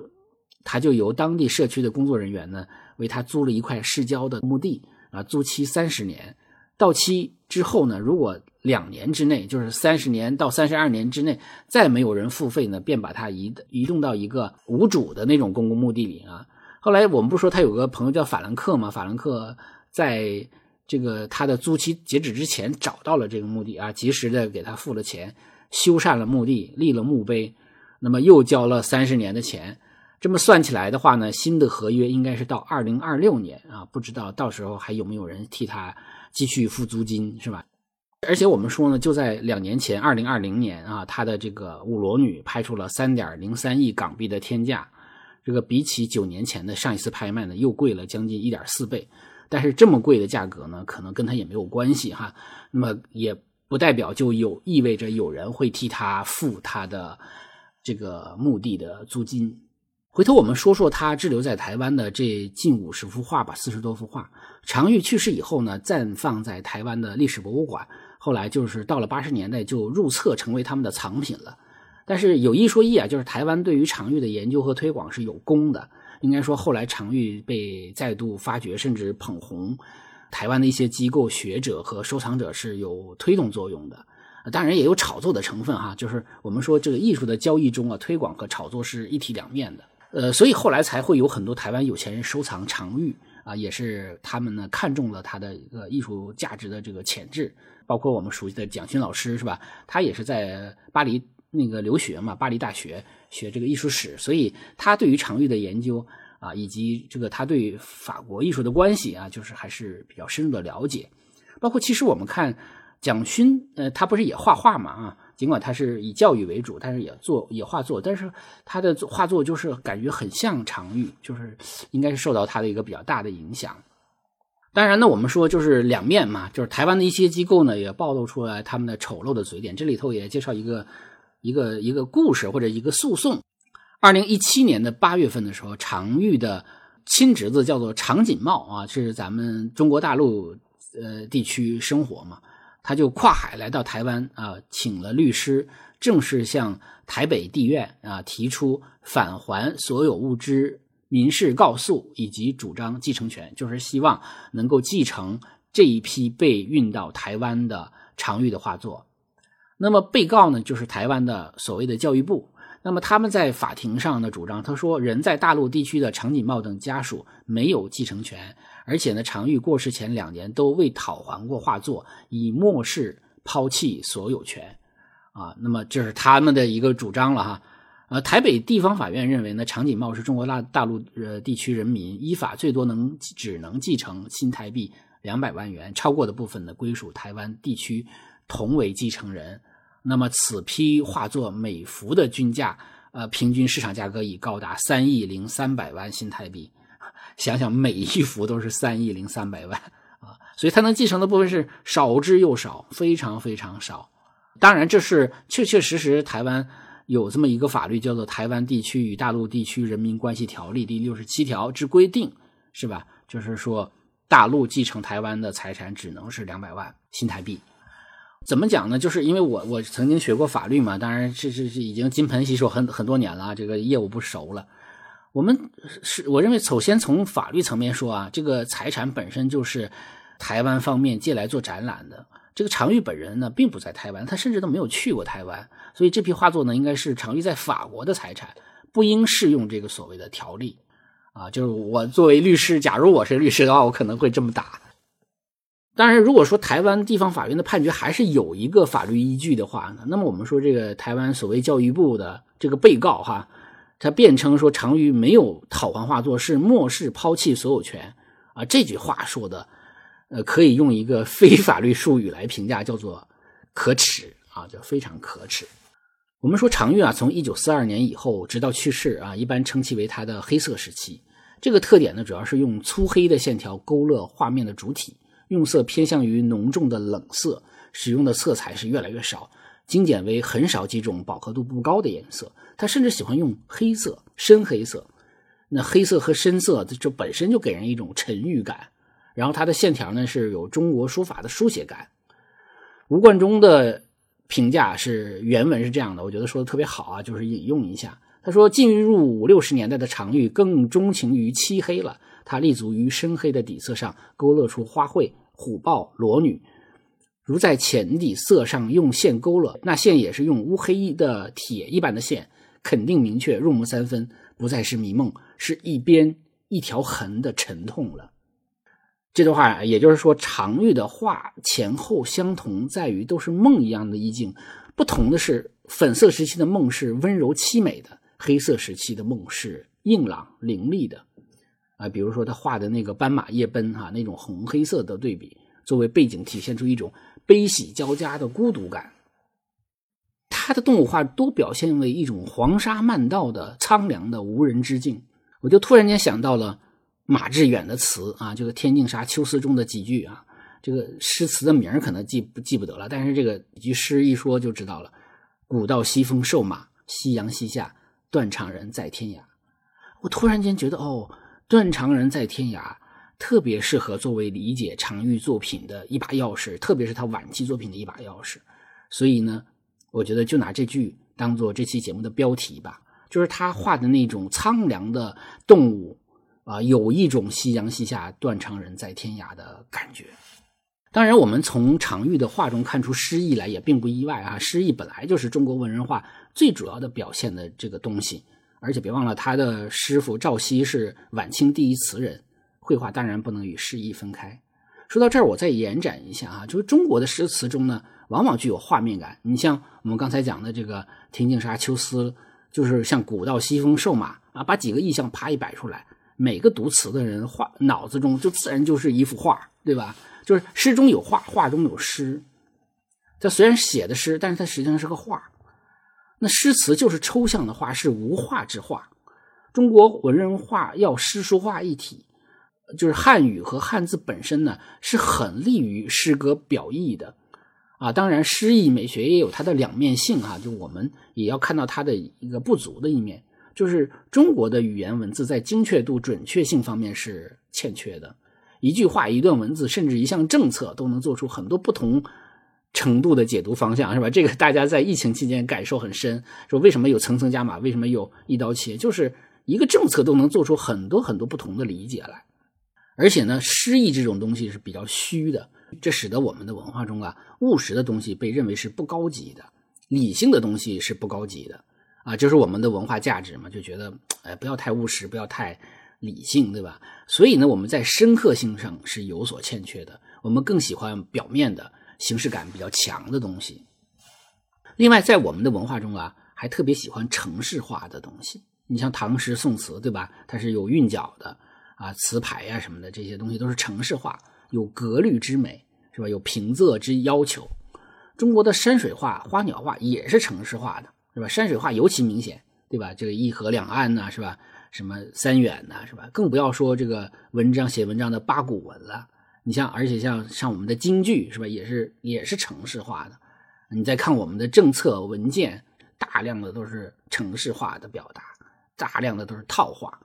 A: 他就由当地社区的工作人员呢，为他租了一块市郊的墓地啊，租期三十年。到期之后呢，如果两年之内，就是三十年到三十二年之内，再没有人付费呢，便把它移移动到一个无主的那种公共墓地里啊。后来我们不说他有个朋友叫法兰克吗？法兰克在。这个他的租期截止之前找到了这个墓地啊，及时的给他付了钱，修缮了墓地，立了墓碑，那么又交了三十年的钱。这么算起来的话呢，新的合约应该是到二零二六年啊，不知道到时候还有没有人替他继续付租金，是吧？而且我们说呢，就在两年前，二零二零年啊，他的这个《五罗女》拍出了三点零三亿港币的天价，这个比起九年前的上一次拍卖呢，又贵了将近一点四倍。但是这么贵的价格呢，可能跟他也没有关系哈。那么也不代表就有意味着有人会替他付他的这个墓地的租金。回头我们说说他滞留在台湾的这近五十幅画吧，四十多幅画。常玉去世以后呢，暂放在台湾的历史博物馆。后来就是到了八十年代就入册成为他们的藏品了。但是有一说一啊，就是台湾对于常玉的研究和推广是有功的。应该说，后来常玉被再度发掘，甚至捧红，台湾的一些机构、学者和收藏者是有推动作用的。当然也有炒作的成分哈，就是我们说这个艺术的交易中啊，推广和炒作是一体两面的。呃，所以后来才会有很多台湾有钱人收藏常玉啊，也是他们呢看中了他的一个艺术价值的这个潜质。包括我们熟悉的蒋勋老师是吧？他也是在巴黎那个留学嘛，巴黎大学。学这个艺术史，所以他对于常玉的研究啊，以及这个他对法国艺术的关系啊，就是还是比较深入的了解。包括其实我们看蒋勋，呃，他不是也画画嘛啊？尽管他是以教育为主，但是也做也画作，但是他的画作就是感觉很像常玉，就是应该是受到他的一个比较大的影响。当然呢，我们说就是两面嘛，就是台湾的一些机构呢也暴露出来他们的丑陋的嘴脸。这里头也介绍一个。一个一个故事或者一个诉讼。二零一七年的八月份的时候，常玉的亲侄子叫做常锦茂啊，是咱们中国大陆呃地区生活嘛，他就跨海来到台湾啊，请了律师，正式向台北地院啊提出返还所有物之民事告诉以及主张继承权，就是希望能够继承这一批被运到台湾的常玉的画作。那么被告呢，就是台湾的所谓的教育部。那么他们在法庭上的主张，他说人在大陆地区的常锦茂等家属没有继承权，而且呢，常玉过世前两年都未讨还过画作，以漠视抛弃所有权。啊，那么这是他们的一个主张了哈。呃，台北地方法院认为呢，常锦茂是中国大大陆呃地区人民，依法最多能只能继承新台币两百万元，超过的部分呢归属台湾地区同为继承人。那么此批画作每幅的均价，呃，平均市场价格已高达三亿零三百万新台币。想想每一幅都是三亿零三百万啊，所以它能继承的部分是少之又少，非常非常少。当然，这是确确实实台湾有这么一个法律，叫做《台湾地区与大陆地区人民关系条例》第六十七条之规定，是吧？就是说，大陆继承台湾的财产只能是两百万新台币。怎么讲呢？就是因为我我曾经学过法律嘛，当然这这这已经金盆洗手很很多年了，这个业务不熟了。我们是我认为，首先从法律层面说啊，这个财产本身就是台湾方面借来做展览的。这个常玉本人呢，并不在台湾，他甚至都没有去过台湾，所以这批画作呢，应该是常玉在法国的财产，不应适用这个所谓的条例啊。就是我作为律师，假如我是律师的话，我可能会这么打。当然，如果说台湾地方法院的判决还是有一个法律依据的话呢，那么我们说这个台湾所谓教育部的这个被告哈，他辩称说常玉没有讨还画作，是漠视抛弃所有权啊，这句话说的，呃，可以用一个非法律术语来评价，叫做可耻啊，叫非常可耻。我们说常玉啊，从一九四二年以后直到去世啊，一般称其为他的黑色时期。这个特点呢，主要是用粗黑的线条勾勒画面的主体。用色偏向于浓重的冷色，使用的色彩是越来越少，精简为很少几种饱和度不高的颜色。他甚至喜欢用黑色、深黑色。那黑色和深色，这本身就给人一种沉郁感。然后它的线条呢，是有中国书法的书写感。吴冠中的评价是原文是这样的，我觉得说的特别好啊，就是引用一下。他说：“进入五六十年代的常玉更钟情于漆黑了，它立足于深黑的底色上，勾勒出花卉。”虎豹、裸女，如在浅底色上用线勾勒，那线也是用乌黑的铁一般的线，肯定明确，入木三分，不再是迷梦，是一边一条痕的沉痛了。这段话也就是说，常玉的画前后相同，在于都是梦一样的意境，不同的是，粉色时期的梦是温柔凄美的，黑色时期的梦是硬朗凌厉的。啊，比如说他画的那个斑马夜奔哈，那种红黑色的对比作为背景，体现出一种悲喜交加的孤独感。他的动物画都表现为一种黄沙漫道的苍凉的无人之境我就突然间想到了马致远的词啊，这个《天净沙·秋思》中的几句啊，这个诗词的名可能记不记不得了，但是这个一句诗一说就知道了：“古道西风瘦马，夕阳西下，断肠人在天涯。”我突然间觉得，哦，“断肠人在天涯”特别适合作为理解常玉作品的一把钥匙，特别是他晚期作品的一把钥匙。所以呢，我觉得就拿这句当做这期节目的标题吧。就是他画的那种苍凉的动物啊，有一种夕阳西下，断肠人在天涯的感觉。当然，我们从常玉的画中看出诗意来也并不意外啊。诗意本来就是中国文人画最主要的表现的这个东西，而且别忘了他的师傅赵熙是晚清第一词人，绘画当然不能与诗意分开。说到这儿，我再延展一下啊，就是中国的诗词中呢，往往具有画面感。你像我们刚才讲的这个《天净沙·秋思》。就是像古道西风瘦马啊，把几个意象啪一摆出来，每个读词的人画脑子中就自然就是一幅画，对吧？就是诗中有画，画中有诗。它虽然写的诗，但是它实际上是个画。那诗词就是抽象的画，是无画之画。中国文人画要诗书画一体，就是汉语和汉字本身呢，是很利于诗歌表意的。啊，当然，诗意美学也有它的两面性哈，就我们也要看到它的一个不足的一面，就是中国的语言文字在精确度、准确性方面是欠缺的。一句话、一段文字，甚至一项政策，都能做出很多不同程度的解读方向，是吧？这个大家在疫情期间感受很深。说为什么有层层加码？为什么有一刀切？就是一个政策都能做出很多很多不同的理解来。而且呢，诗意这种东西是比较虚的。这使得我们的文化中啊，务实的东西被认为是不高级的，理性的东西是不高级的，啊，就是我们的文化价值嘛，就觉得，哎，不要太务实，不要太理性，对吧？所以呢，我们在深刻性上是有所欠缺的，我们更喜欢表面的形式感比较强的东西。另外，在我们的文化中啊，还特别喜欢城市化的东西。你像唐诗宋词，对吧？它是有韵脚的啊，词牌呀什么的，这些东西都是城市化。有格律之美，是吧？有平仄之要求。中国的山水画、花鸟画也是城市化的，是吧？山水画尤其明显，对吧？这个一河两岸呐，是吧？什么三远呐，是吧？更不要说这个文章写文章的八股文了。你像，而且像像我们的京剧，是吧？也是也是程式化的。你再看我们的政策文件，大量的都是程式化的表达，大量的都是套话。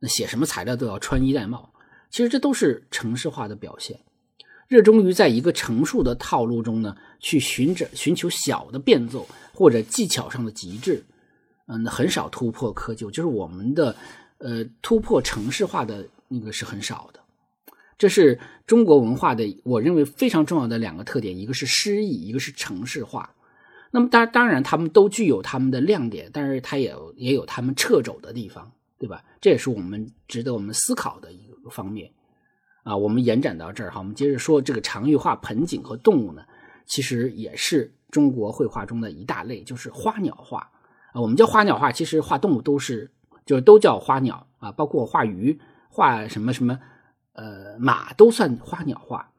A: 那写什么材料都要穿衣戴帽。其实这都是程式化的表现，热衷于在一个成熟的套路中呢，去寻找寻求小的变奏或者技巧上的极致，嗯，很少突破窠臼，就是我们的呃突破程式化的那个是很少的。这是中国文化的我认为非常重要的两个特点，一个是诗意，一个是城市化。那么当当然，他们都具有他们的亮点，但是它也也有他们掣肘的地方，对吧？这也是我们值得我们思考的一个。方面，啊，我们延展到这儿哈，我们接着说这个常玉画盆景和动物呢，其实也是中国绘画中的一大类，就是花鸟画啊。我们叫花鸟画，其实画动物都是，就是都叫花鸟啊，包括画鱼、画什么什么，呃，马都算花鸟画。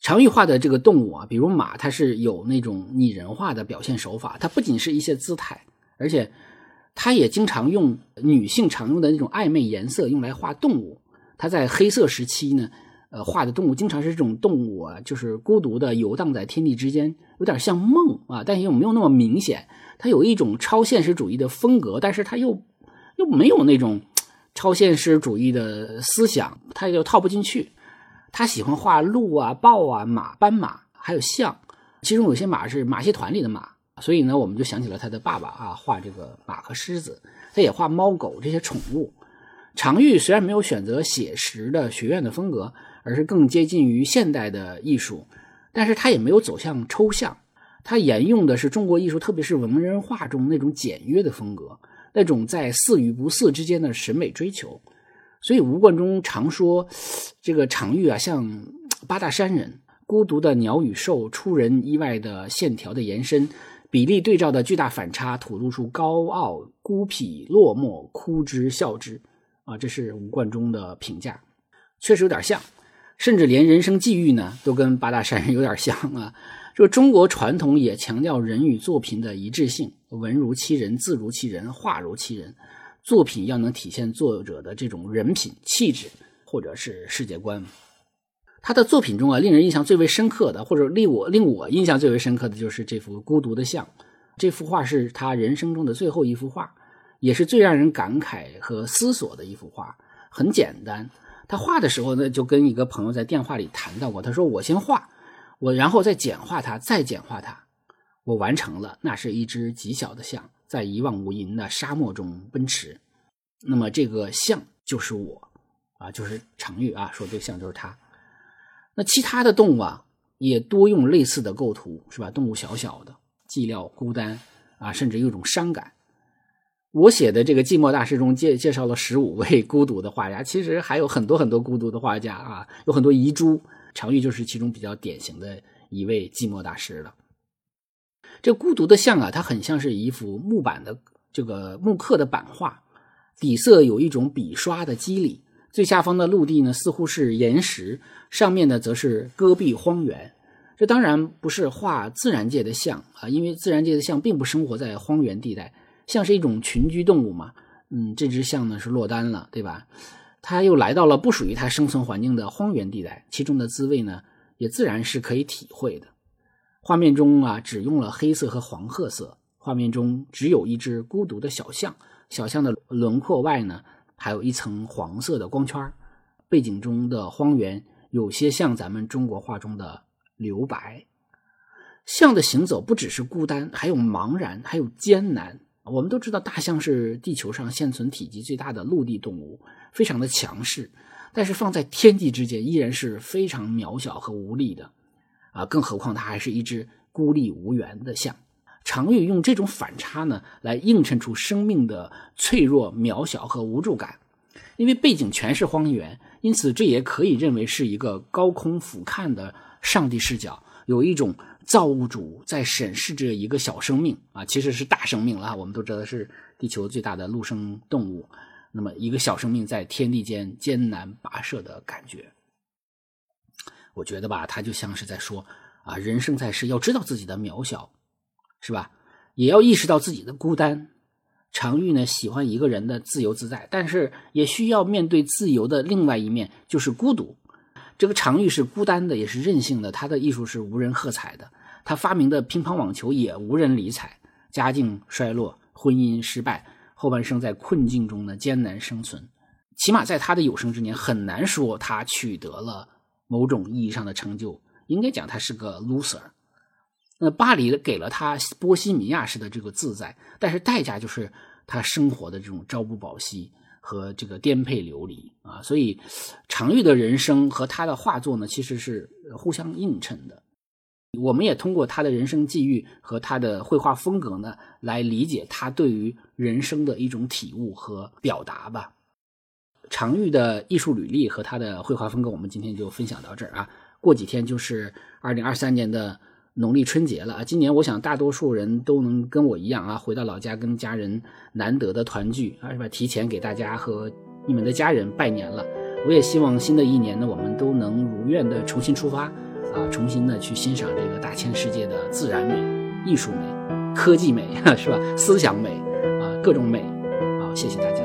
A: 常玉画的这个动物啊，比如马，它是有那种拟人化的表现手法，它不仅是一些姿态，而且。它也经常用女性常用的那种暧昧颜色用来画动物。他在黑色时期呢，呃，画的动物经常是这种动物啊，就是孤独的游荡在天地之间，有点像梦啊，但又没有那么明显。它有一种超现实主义的风格，但是它又又没有那种超现实主义的思想，他又套不进去。他喜欢画鹿啊、豹啊、马、斑马，还有象，其中有些马是马戏团里的马。所以呢，我们就想起了他的爸爸啊，画这个马和狮子，他也画猫狗这些宠物。常玉虽然没有选择写实的学院的风格，而是更接近于现代的艺术，但是他也没有走向抽象，他沿用的是中国艺术，特别是文人画中那种简约的风格，那种在似与不似之间的审美追求。所以吴冠中常说，这个常玉啊，像八大山人，孤独的鸟与兽，出人意外的线条的延伸。比例对照的巨大反差，吐露出高傲、孤僻、落寞、哭之、笑之，啊，这是吴冠中的评价，确实有点像，甚至连人生际遇呢，都跟八大山人有点像啊。说中国传统也强调人与作品的一致性，文如其人，字如其人，画如其人，作品要能体现作者的这种人品、气质，或者是世界观。他的作品中啊，令人印象最为深刻的，或者令我令我印象最为深刻的就是这幅孤独的像。这幅画是他人生中的最后一幅画，也是最让人感慨和思索的一幅画。很简单，他画的时候呢，就跟一个朋友在电话里谈到过。他说：“我先画，我然后再简化它，再简化它，我完成了。那是一只极小的象，在一望无垠的沙漠中奔驰。那么这个象就是我，啊，就是常玉啊，说这象就是他。那其他的动物啊，也多用类似的构图，是吧？动物小小的，寂寥孤单啊，甚至有一种伤感。”我写的这个寂寞大师中介介绍了十五位 孤独的画家，其实还有很多很多孤独的画家啊，有很多遗珠。常玉就是其中比较典型的一位寂寞大师了。这孤独的像啊，它很像是一幅木板的这个木刻的版画，底色有一种笔刷的肌理。最下方的陆地呢，似乎是岩石，上面呢则是戈壁荒原。这当然不是画自然界的像啊，因为自然界的象并不生活在荒原地带。象是一种群居动物嘛，嗯，这只象呢是落单了，对吧？它又来到了不属于它生存环境的荒原地带，其中的滋味呢，也自然是可以体会的。画面中啊，只用了黑色和黄褐色，画面中只有一只孤独的小象，小象的轮廓外呢，还有一层黄色的光圈。背景中的荒原有些像咱们中国画中的留白。象的行走不只是孤单，还有茫然，还有艰难。我们都知道，大象是地球上现存体积最大的陆地动物，非常的强势，但是放在天地之间，依然是非常渺小和无力的，啊，更何况它还是一只孤立无援的象。常玉用这种反差呢，来映衬出生命的脆弱、渺小和无助感。因为背景全是荒原，因此这也可以认为是一个高空俯瞰的上帝视角，有一种。造物主在审视着一个小生命啊，其实是大生命了。我们都知道是地球最大的陆生动物，那么一个小生命在天地间艰难跋涉的感觉，我觉得吧，他就像是在说啊，人生在世要知道自己的渺小，是吧？也要意识到自己的孤单。常玉呢喜欢一个人的自由自在，但是也需要面对自由的另外一面，就是孤独。这个常玉是孤单的，也是任性的。他的艺术是无人喝彩的，他发明的乒乓网球也无人理睬。家境衰落，婚姻失败，后半生在困境中呢艰难生存。起码在他的有生之年，很难说他取得了某种意义上的成就。应该讲他是个 loser。那巴黎给了他波西米亚式的这个自在，但是代价就是他生活的这种朝不保夕。和这个颠沛流离啊，所以常玉的人生和他的画作呢，其实是互相映衬的。我们也通过他的人生际遇和他的绘画风格呢，来理解他对于人生的一种体悟和表达吧。常玉的艺术履历和他的绘画风格，我们今天就分享到这儿啊。过几天就是二零二三年的。农历春节了啊！今年我想大多数人都能跟我一样啊，回到老家跟家人难得的团聚啊，是吧？提前给大家和你们的家人拜年了。我也希望新的一年呢，我们都能如愿的重新出发啊，重新的去欣赏这个大千世界的自然美、艺术美、科技美，是吧？思想美啊，各种美。好，谢谢大家。